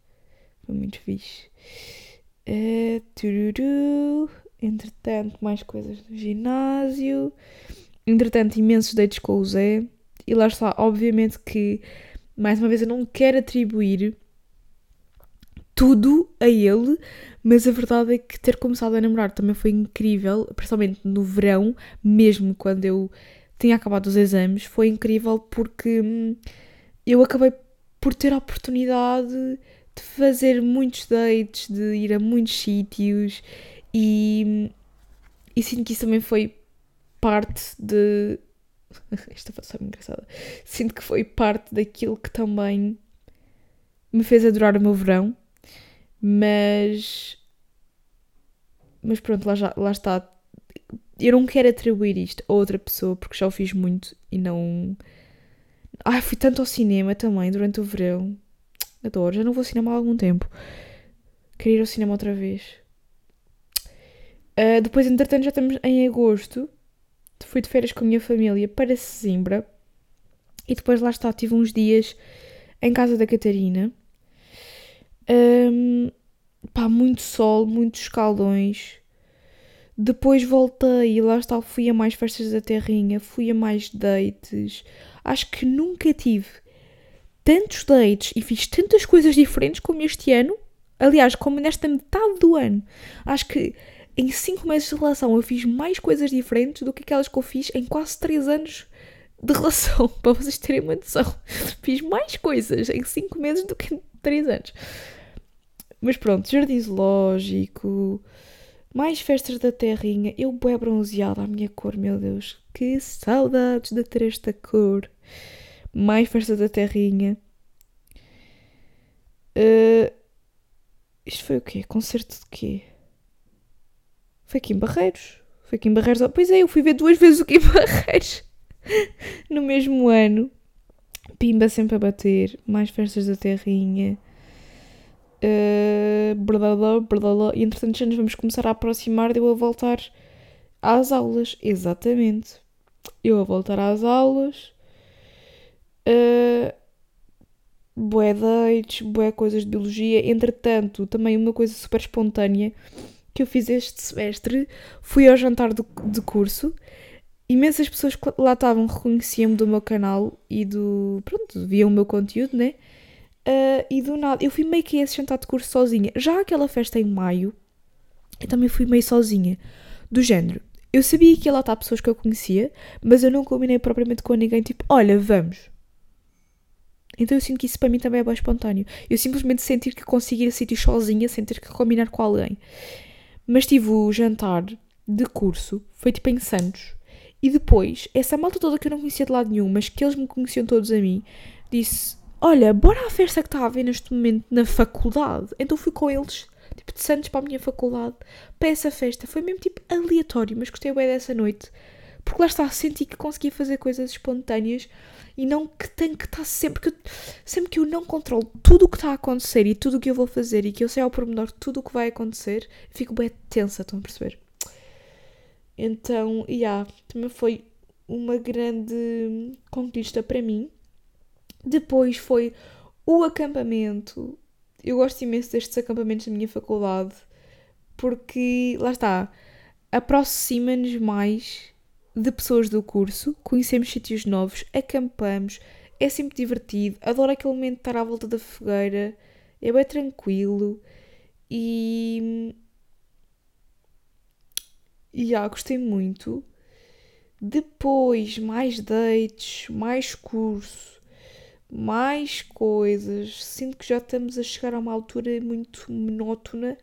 Foi muito fixe. Uh, tururu. Entretanto, mais coisas do ginásio. Entretanto, imensos dates com o Zé. E lá está, obviamente que, mais uma vez, eu não quero atribuir tudo a ele, mas a verdade é que ter começado a namorar também foi incrível, principalmente no verão, mesmo quando eu tinha acabado os exames, foi incrível porque hum, eu acabei por ter a oportunidade de fazer muitos dates, de ir a muitos sítios e, hum, e sinto que isso também foi parte de Esta foi só engraçada. Sinto que foi parte daquilo que também me fez adorar o meu verão, mas. Mas pronto, lá, já, lá está. Eu não quero atribuir isto a outra pessoa porque já o fiz muito e não. Ai, fui tanto ao cinema também durante o verão. Adoro, já não vou ao cinema há algum tempo. Queria ir ao cinema outra vez. Uh, depois, entretanto, já estamos em agosto. Fui de férias com a minha família para Sesimbra. E depois lá está, tive uns dias em casa da Catarina. Um, pá, muito sol, muitos escaldões. Depois voltei e lá está, fui a mais festas da terrinha, fui a mais dates. Acho que nunca tive tantos dates e fiz tantas coisas diferentes como este ano. Aliás, como nesta metade do ano. Acho que em 5 meses de relação eu fiz mais coisas diferentes do que aquelas que eu fiz em quase 3 anos de relação. Para vocês terem uma noção. Fiz mais coisas em 5 meses do que em 3 anos. Mas pronto, jardim zoológico, mais festas da terrinha. Eu bué bronzeada, a minha cor, meu Deus. Que saudades de ter esta cor. Mais festas da terrinha. Uh, isto foi o quê? Concerto de quê? Foi aqui em Barreiros. Foi aqui em Barreiros. Pois é, eu fui ver duas vezes o que em Barreiros. no mesmo ano. Pimba sempre a bater. Mais festas da terrinha. Uh, blá, blá, E entretanto já nos vamos começar a aproximar de eu a voltar às aulas. Exatamente. Eu a voltar às aulas. Uh, bué dates, bué coisas de biologia. Entretanto, também uma coisa super espontânea que eu fiz este semestre, fui ao jantar do, de curso. Imensas pessoas que lá estavam reconheciam-me do meu canal e do. Pronto, viam o meu conteúdo, né? Uh, e do nada, eu fui meio que a esse jantar de curso sozinha. Já aquela festa em maio, eu também fui meio sozinha. Do género, eu sabia que ia lá estar pessoas que eu conhecia, mas eu não combinei propriamente com ninguém, tipo, olha, vamos. Então eu sinto que isso para mim também é bem espontâneo. Eu simplesmente sentir que consigo ir sítios sozinha sem ter que combinar com alguém. Mas tive o jantar de curso, foi tipo em Santos. E depois, essa malta toda que eu não conhecia de lado nenhum, mas que eles me conheciam todos a mim, disse: olha, bora à festa que está a haver neste momento na faculdade. Então fui com eles, tipo, de Santos para a minha faculdade, para essa festa. Foi mesmo, tipo, aleatório, mas gostei bem dessa noite. Porque lá está, senti que conseguia fazer coisas espontâneas e não que tenho que estar sempre que sempre que eu não controlo tudo o que está a acontecer e tudo o que eu vou fazer e que eu sei ao pormenor tudo o que vai acontecer, fico bem tensa, estão a perceber? Então, yeah, também foi uma grande conquista para mim depois foi o acampamento. Eu gosto imenso destes acampamentos da minha faculdade porque, lá está, aproxima-nos mais de pessoas do curso, conhecemos sítios novos, acampamos, é sempre divertido, adoro aquele momento de estar à volta da fogueira, é bem tranquilo e. E já, gostei muito. Depois, mais dates, mais curso, mais coisas. Sinto que já estamos a chegar a uma altura muito monótona.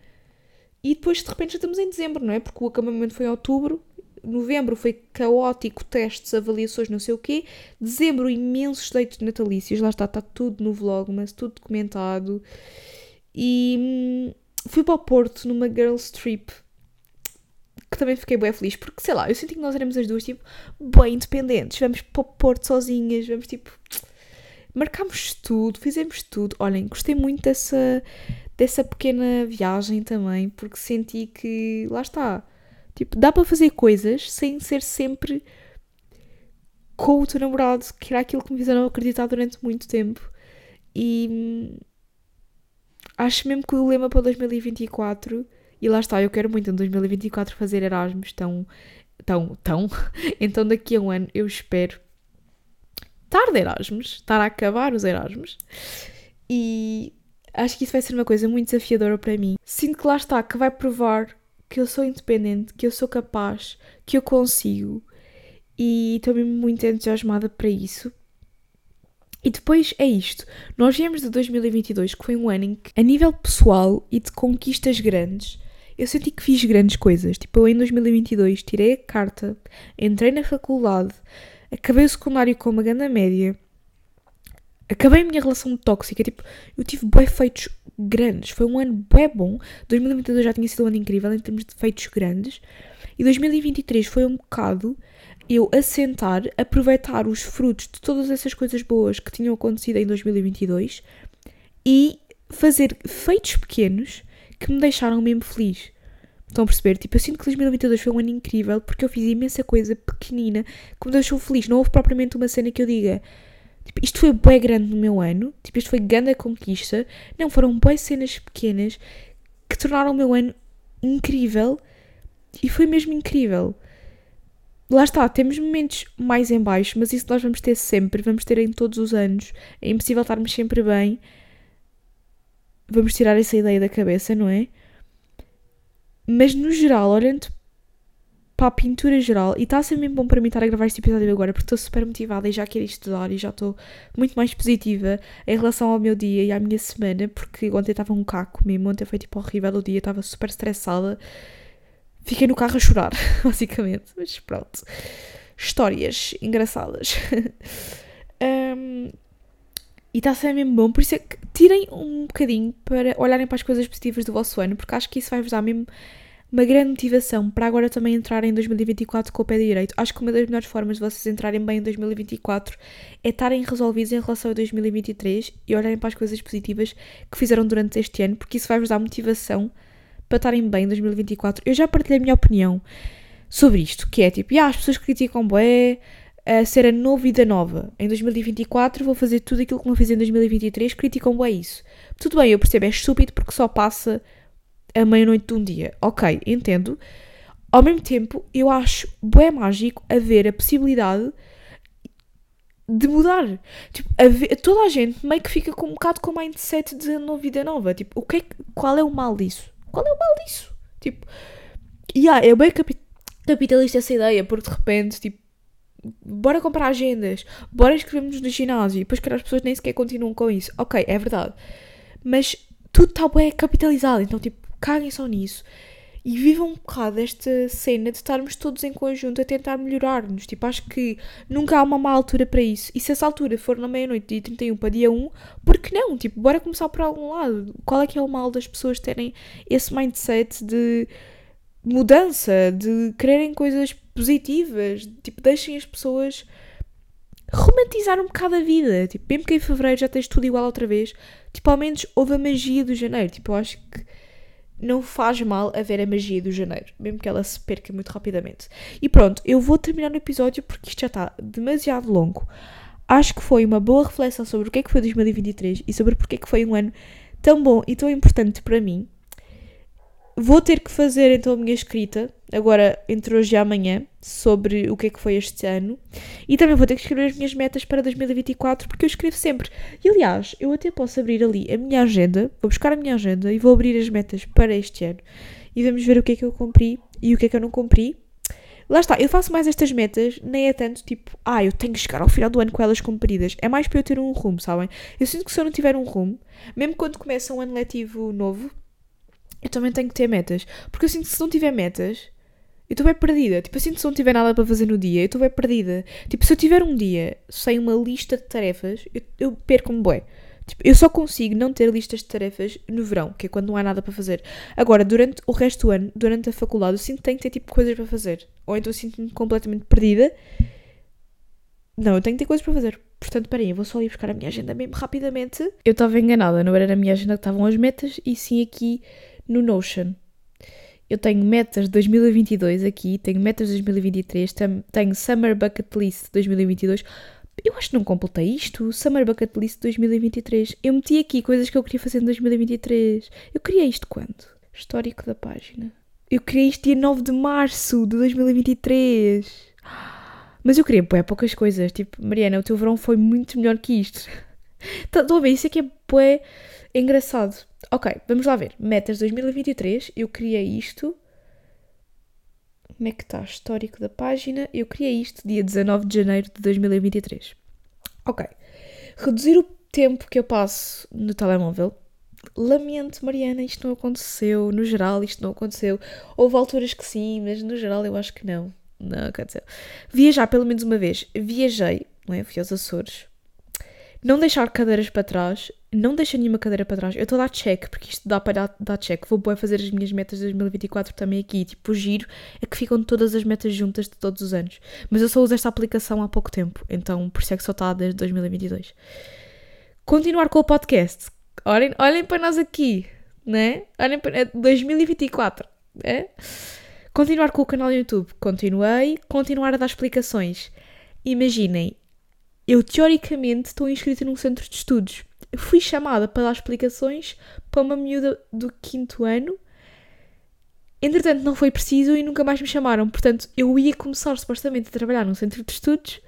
E depois, de repente, já estamos em dezembro, não é? Porque o acampamento foi em outubro. Novembro foi caótico, testes, avaliações, não sei o quê. Dezembro, imensos dates natalícios. Lá está, está tudo no vlog, mas tudo documentado. E hum, fui para o Porto numa girls trip que também fiquei bem feliz, porque sei lá, eu senti que nós éramos as duas, tipo, bem independentes. Vamos para o Porto sozinhas, vamos tipo marcámos tudo, fizemos tudo. Olhem, gostei muito dessa, dessa pequena viagem também, porque senti que, lá está, tipo, dá para fazer coisas sem ser sempre com o teu namorado, que era aquilo que me fizeram acreditar durante muito tempo. E acho mesmo que o lema para 2024, e lá está, eu quero muito em 2024 fazer Erasmus, tão, tão, tão. então daqui a um ano eu espero estar de Erasmus, estar a acabar os Erasmus. E acho que isso vai ser uma coisa muito desafiadora para mim. Sinto que lá está, que vai provar que eu sou independente, que eu sou capaz, que eu consigo. E estou mesmo muito entusiasmada para isso. E depois é isto. Nós viemos de 2022, que foi um ano em que, a nível pessoal e de conquistas grandes, eu senti que fiz grandes coisas. Tipo, eu em 2022 tirei a carta, entrei na faculdade, acabei o secundário com uma grande média, acabei a minha relação tóxica, tipo, eu tive bem feitos grandes, foi um ano bem bom, 2022 já tinha sido um ano incrível em termos de feitos grandes, e 2023 foi um bocado eu assentar, aproveitar os frutos de todas essas coisas boas que tinham acontecido em 2022 e fazer feitos pequenos que me deixaram mesmo feliz. Estão a perceber? Tipo, eu sinto que 2022 foi um ano incrível porque eu fiz imensa coisa pequenina que me deixou feliz. Não houve propriamente uma cena que eu diga tipo, isto foi bem grande no meu ano, tipo, isto foi grande a conquista. Não, foram bem cenas pequenas que tornaram o meu ano incrível e foi mesmo incrível. Lá está, temos momentos mais em baixo, mas isso nós vamos ter sempre, vamos ter em todos os anos. É impossível estarmos sempre bem. Vamos tirar essa ideia da cabeça, não é? Mas no geral, olhando para a pintura geral, e está a ser mesmo bom para mim estar a gravar este episódio agora, porque estou super motivada e já quero estudar e já estou muito mais positiva em relação ao meu dia e à minha semana, porque ontem estava um caco mesmo, ontem foi tipo horrível o dia, estava super estressada Fiquei no carro a chorar, basicamente. Mas pronto. Histórias engraçadas. um, e está a ser mesmo bom. Por isso é que tirem um bocadinho para olharem para as coisas positivas do vosso ano, porque acho que isso vai-vos dar mesmo uma grande motivação para agora também entrarem em 2024 com o pé direito. Acho que uma das melhores formas de vocês entrarem bem em 2024 é estarem resolvidos em relação a 2023 e olharem para as coisas positivas que fizeram durante este ano, porque isso vai-vos dar motivação para estarem bem em 2024. Eu já partilhei a minha opinião sobre isto, que é tipo, yeah, as pessoas criticam bué a ser a nova vida nova. Em 2024 vou fazer tudo aquilo que não fiz em 2023, criticam bué isso. Tudo bem, eu percebo, é estúpido porque só passa a meia-noite de um dia. Ok, entendo. Ao mesmo tempo, eu acho bué mágico haver a possibilidade de mudar. Tipo, a ver, toda a gente meio que fica com um bocado com o mindset de nova vida nova. Tipo, o que é, qual é o mal disso? Qual é o mal disso? Tipo, e yeah, é bem capitalista essa ideia, porque de repente, tipo, bora comprar agendas, bora inscrevermos no ginásio, e depois que as pessoas nem sequer continuam com isso. Ok, é verdade. Mas tudo está bem capitalizado, então, tipo, caguem só nisso e vivam um bocado esta cena de estarmos todos em conjunto a tentar melhorar-nos. Tipo, acho que nunca há uma má altura para isso. E se essa altura for na meia-noite, dia 31 para dia 1, por que não? Tipo, bora começar por algum lado. Qual é que é o mal das pessoas terem esse mindset de mudança, de quererem coisas positivas? Tipo, deixem as pessoas romantizar um bocado a vida. Tipo, mesmo que em fevereiro já tens tudo igual outra vez, tipo, ao menos houve a magia do janeiro. Tipo, eu acho que não faz mal haver a magia do janeiro, mesmo que ela se perca muito rapidamente. E pronto, eu vou terminar o episódio porque isto já está demasiado longo. Acho que foi uma boa reflexão sobre o que é que foi 2023 e sobre porque é que foi um ano tão bom e tão importante para mim. Vou ter que fazer então a minha escrita, agora entre hoje e amanhã, sobre o que é que foi este ano. E também vou ter que escrever as minhas metas para 2024, porque eu escrevo sempre. E aliás, eu até posso abrir ali a minha agenda, vou buscar a minha agenda e vou abrir as metas para este ano. E vamos ver o que é que eu cumpri e o que é que eu não cumpri. Lá está, eu faço mais estas metas, nem é tanto tipo, ah, eu tenho que chegar ao final do ano com elas cumpridas. É mais para eu ter um rumo, sabem? Eu sinto que se eu não tiver um rumo, mesmo quando começa um ano letivo novo, eu também tenho que ter metas. Porque eu sinto que se não tiver metas, eu estou bem perdida. Tipo, eu sinto que se não tiver nada para fazer no dia, eu estou bem perdida. Tipo, se eu tiver um dia sem uma lista de tarefas, eu, eu perco-me bué. Tipo, eu só consigo não ter listas de tarefas no verão, que é quando não há nada para fazer. Agora, durante o resto do ano, durante a faculdade, eu sinto que tenho que ter tipo coisas para fazer. Ou então eu sinto-me completamente perdida. Não, eu tenho que ter coisas para fazer. Portanto, peraí, eu vou só ir buscar a minha agenda mesmo rapidamente. Eu estava enganada, não era na minha agenda que estavam as metas, e sim aqui no Notion. Eu tenho metas de 2022 aqui, tenho metas de 2023, tenho Summer Bucket List 2022. Eu acho que não completei isto. Summer Bucket List 2023. Eu meti aqui coisas que eu queria fazer em 2023. Eu queria isto quando? Histórico da página. Eu queria isto dia 9 de março de 2023. Mas eu queria pô, poucas coisas. Tipo, Mariana, o teu verão foi muito melhor que isto. Estão a ver? Isso é que é, pô, é engraçado. Ok, vamos lá ver. Metas 2023, eu criei isto. Como é que está? Histórico da página. Eu criei isto dia 19 de janeiro de 2023. Ok. Reduzir o tempo que eu passo no telemóvel. Lamento, Mariana, isto não aconteceu. No geral, isto não aconteceu. Houve alturas que sim, mas no geral eu acho que não. Não aconteceu. Viajar pelo menos uma vez. Viajei, não é? Fui aos Açores. Não deixar cadeiras para trás. Não deixa nenhuma cadeira para trás. Eu estou a dar check, porque isto dá para dar, dar check. Vou boa fazer as minhas metas de 2024 também aqui. Tipo, o giro é que ficam todas as metas juntas de todos os anos. Mas eu só uso esta aplicação há pouco tempo. Então, por isso é que só está desde 2022. Continuar com o podcast. Olhem, olhem para nós aqui, né? Olhem para... É 2024, é? Continuar com o canal do YouTube. Continuei. Continuar a dar explicações. Imaginem, eu teoricamente estou inscrita num centro de estudos. fui chamada para dar explicações para uma miúda do quinto ano. Entretanto, não foi preciso e nunca mais me chamaram. Portanto, eu ia começar supostamente a trabalhar num centro de estudos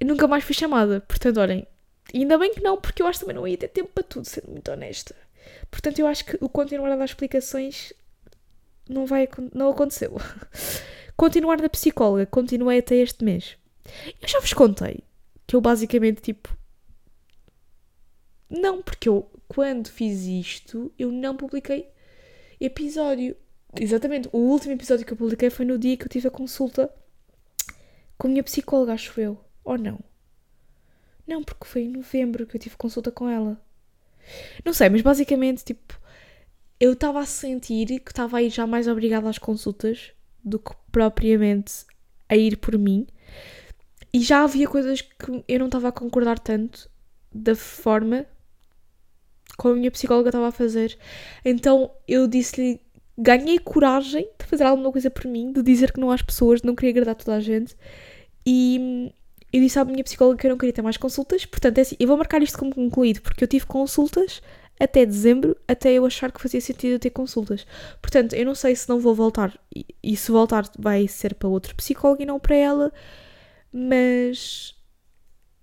e nunca mais fui chamada. Portanto, olhem, ainda bem que não, porque eu acho que também não ia ter tempo para tudo, sendo muito honesta. Portanto, eu acho que o continuar a dar explicações não vai não aconteceu. Continuar da psicóloga, continuei até este mês. Eu já vos contei que eu basicamente tipo não, porque eu quando fiz isto, eu não publiquei episódio. Exatamente, o último episódio que eu publiquei foi no dia que eu tive a consulta com a minha psicóloga, acho eu. Ou não? Não, porque foi em novembro que eu tive consulta com ela. Não sei, mas basicamente, tipo, eu estava a sentir que estava a ir já mais obrigada às consultas do que propriamente a ir por mim. E já havia coisas que eu não estava a concordar tanto da forma como a minha psicóloga estava a fazer. Então eu disse-lhe, ganhei coragem de fazer alguma coisa por mim, de dizer que não às pessoas, não queria agradar toda a gente. E eu disse à minha psicóloga que eu não queria ter mais consultas. Portanto, é assim, eu vou marcar isto como concluído, porque eu tive consultas até dezembro, até eu achar que fazia sentido eu ter consultas. Portanto, eu não sei se não vou voltar, e, se voltar vai ser para outro psicólogo e não para ela, mas.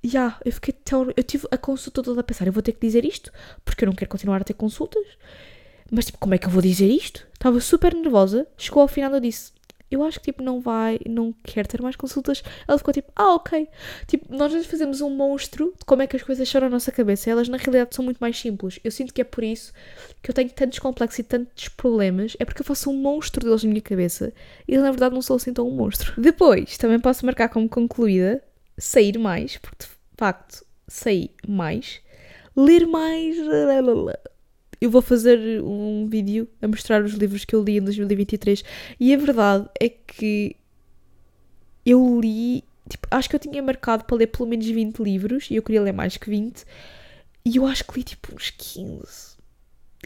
Já, yeah, eu fiquei tão. Eu tive a consulta toda a pensar, eu vou ter que dizer isto, porque eu não quero continuar a ter consultas. Mas, tipo, como é que eu vou dizer isto? Estava super nervosa. Chegou ao final eu disse: eu acho que tipo não vai, não quer ter mais consultas. Ela ficou tipo, ah, ok. Tipo, nós às fazemos um monstro de como é que as coisas são na nossa cabeça. Elas na realidade são muito mais simples. Eu sinto que é por isso que eu tenho tantos complexos e tantos problemas. É porque eu faço um monstro deles na minha cabeça. E na verdade não sou assim tão um monstro. Depois, também posso marcar como concluída sair mais, porque de facto sair mais, ler mais eu vou fazer um vídeo a mostrar os livros que eu li em 2023 e a verdade é que eu li, tipo, acho que eu tinha marcado para ler pelo menos 20 livros e eu queria ler mais que 20 e eu acho que li tipo uns 15.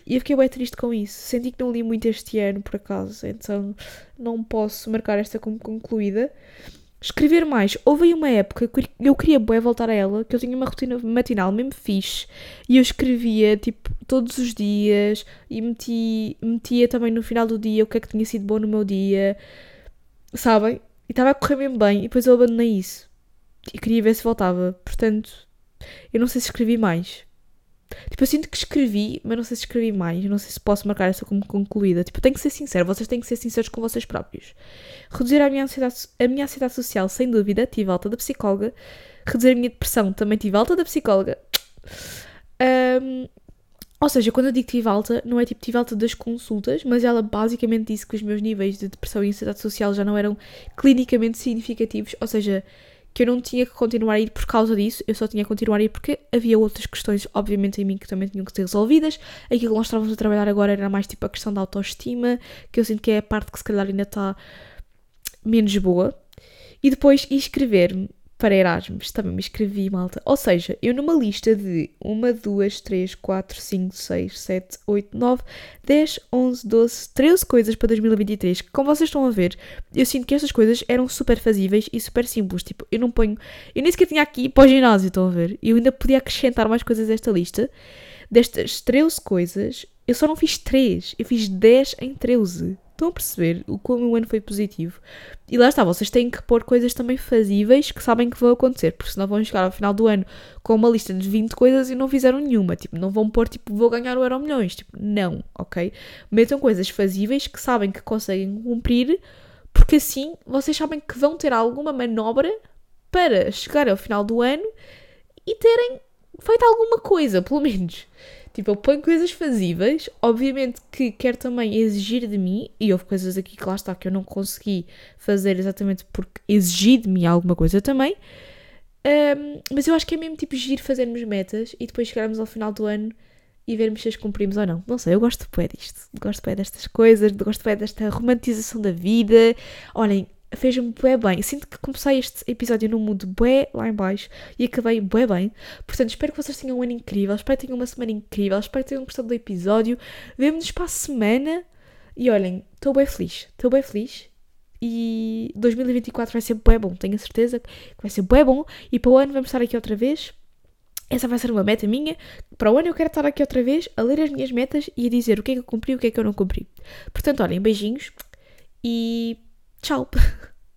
E eu fiquei bem triste com isso. Senti que não li muito este ano, por acaso, então não posso marcar esta como concluída. Escrever mais. Houve aí uma época que eu queria bem voltar a ela, que eu tinha uma rotina matinal mesmo fixe. E eu escrevia, tipo, todos os dias. E meti, metia também no final do dia o que é que tinha sido bom no meu dia. Sabem? E estava a correr mesmo bem. E depois eu abandonei isso. E queria ver se voltava. Portanto, eu não sei se escrevi mais. Tipo, eu sinto que escrevi, mas não sei se escrevi mais. Não sei se posso marcar essa como concluída. Tipo, tenho que ser sincero. Vocês têm que ser sinceros com vocês próprios. Reduzir a minha ansiedade, a minha ansiedade social, sem dúvida. Tive alta da psicóloga. Reduzir a minha depressão, também tive alta da psicóloga. Um, ou seja, quando eu digo tive alta, não é tipo tive alta das consultas, mas ela basicamente disse que os meus níveis de depressão e ansiedade social já não eram clinicamente significativos. Ou seja, que eu não tinha que continuar a ir por causa disso, eu só tinha que continuar a ir porque havia outras questões, obviamente, em mim que também tinham que ser resolvidas. Aquilo que nós estávamos a trabalhar agora era mais tipo a questão da autoestima, que eu sinto que é a parte que se calhar ainda está menos boa. E depois escrever-me para Erasmus. Também me inscrevi, malta. Ou seja, eu numa lista de 1, 2, 3, 4, 5, 6, 7, 8, 9, 10, 11, 12, 13 coisas para 2023. Como vocês estão a ver, eu sinto que estas coisas eram super fazíveis e super simples. Tipo, eu não ponho. Eu nem sequer tinha aqui para o ginásio, estão a ver? Eu ainda podia acrescentar mais coisas a esta lista. Destas 13 coisas, eu só não fiz 3, eu fiz 10 em 13. Estão a perceber o como o ano foi positivo? E lá está, vocês têm que pôr coisas também fazíveis que sabem que vão acontecer, porque senão vão chegar ao final do ano com uma lista de 20 coisas e não fizeram nenhuma. Tipo, não vão pôr, tipo, vou ganhar o euro milhões. Tipo, não, ok? Metam coisas fazíveis que sabem que conseguem cumprir, porque assim vocês sabem que vão ter alguma manobra para chegar ao final do ano e terem feito alguma coisa, pelo menos. Tipo, eu ponho coisas fazíveis, obviamente que quero também exigir de mim, e houve coisas aqui que lá está que eu não consegui fazer exatamente porque exigi de mim alguma coisa também. Um, mas eu acho que é mesmo tipo giro fazermos metas e depois chegarmos ao final do ano e vermos se as cumprimos ou não. Não sei, eu gosto bem disto. Gosto bem destas coisas, gosto bem desta romantização da vida. Olhem, fez-me bué bem. Sinto que comecei este episódio num mundo bué lá em baixo e acabei bué bem. Portanto, espero que vocês tenham um ano incrível, espero que tenham uma semana incrível, espero que tenham gostado do episódio. Vemo-nos para a semana e olhem, estou bem feliz, estou bem feliz. E 2024 vai ser bué bom, tenho a certeza que vai ser bué bom. E para o ano vamos estar aqui outra vez. Essa vai ser uma meta minha. Para o ano eu quero estar aqui outra vez a ler as minhas metas e a dizer o que é que eu cumpri e o que é que eu não cumpri. Portanto, olhem, beijinhos e Ciao.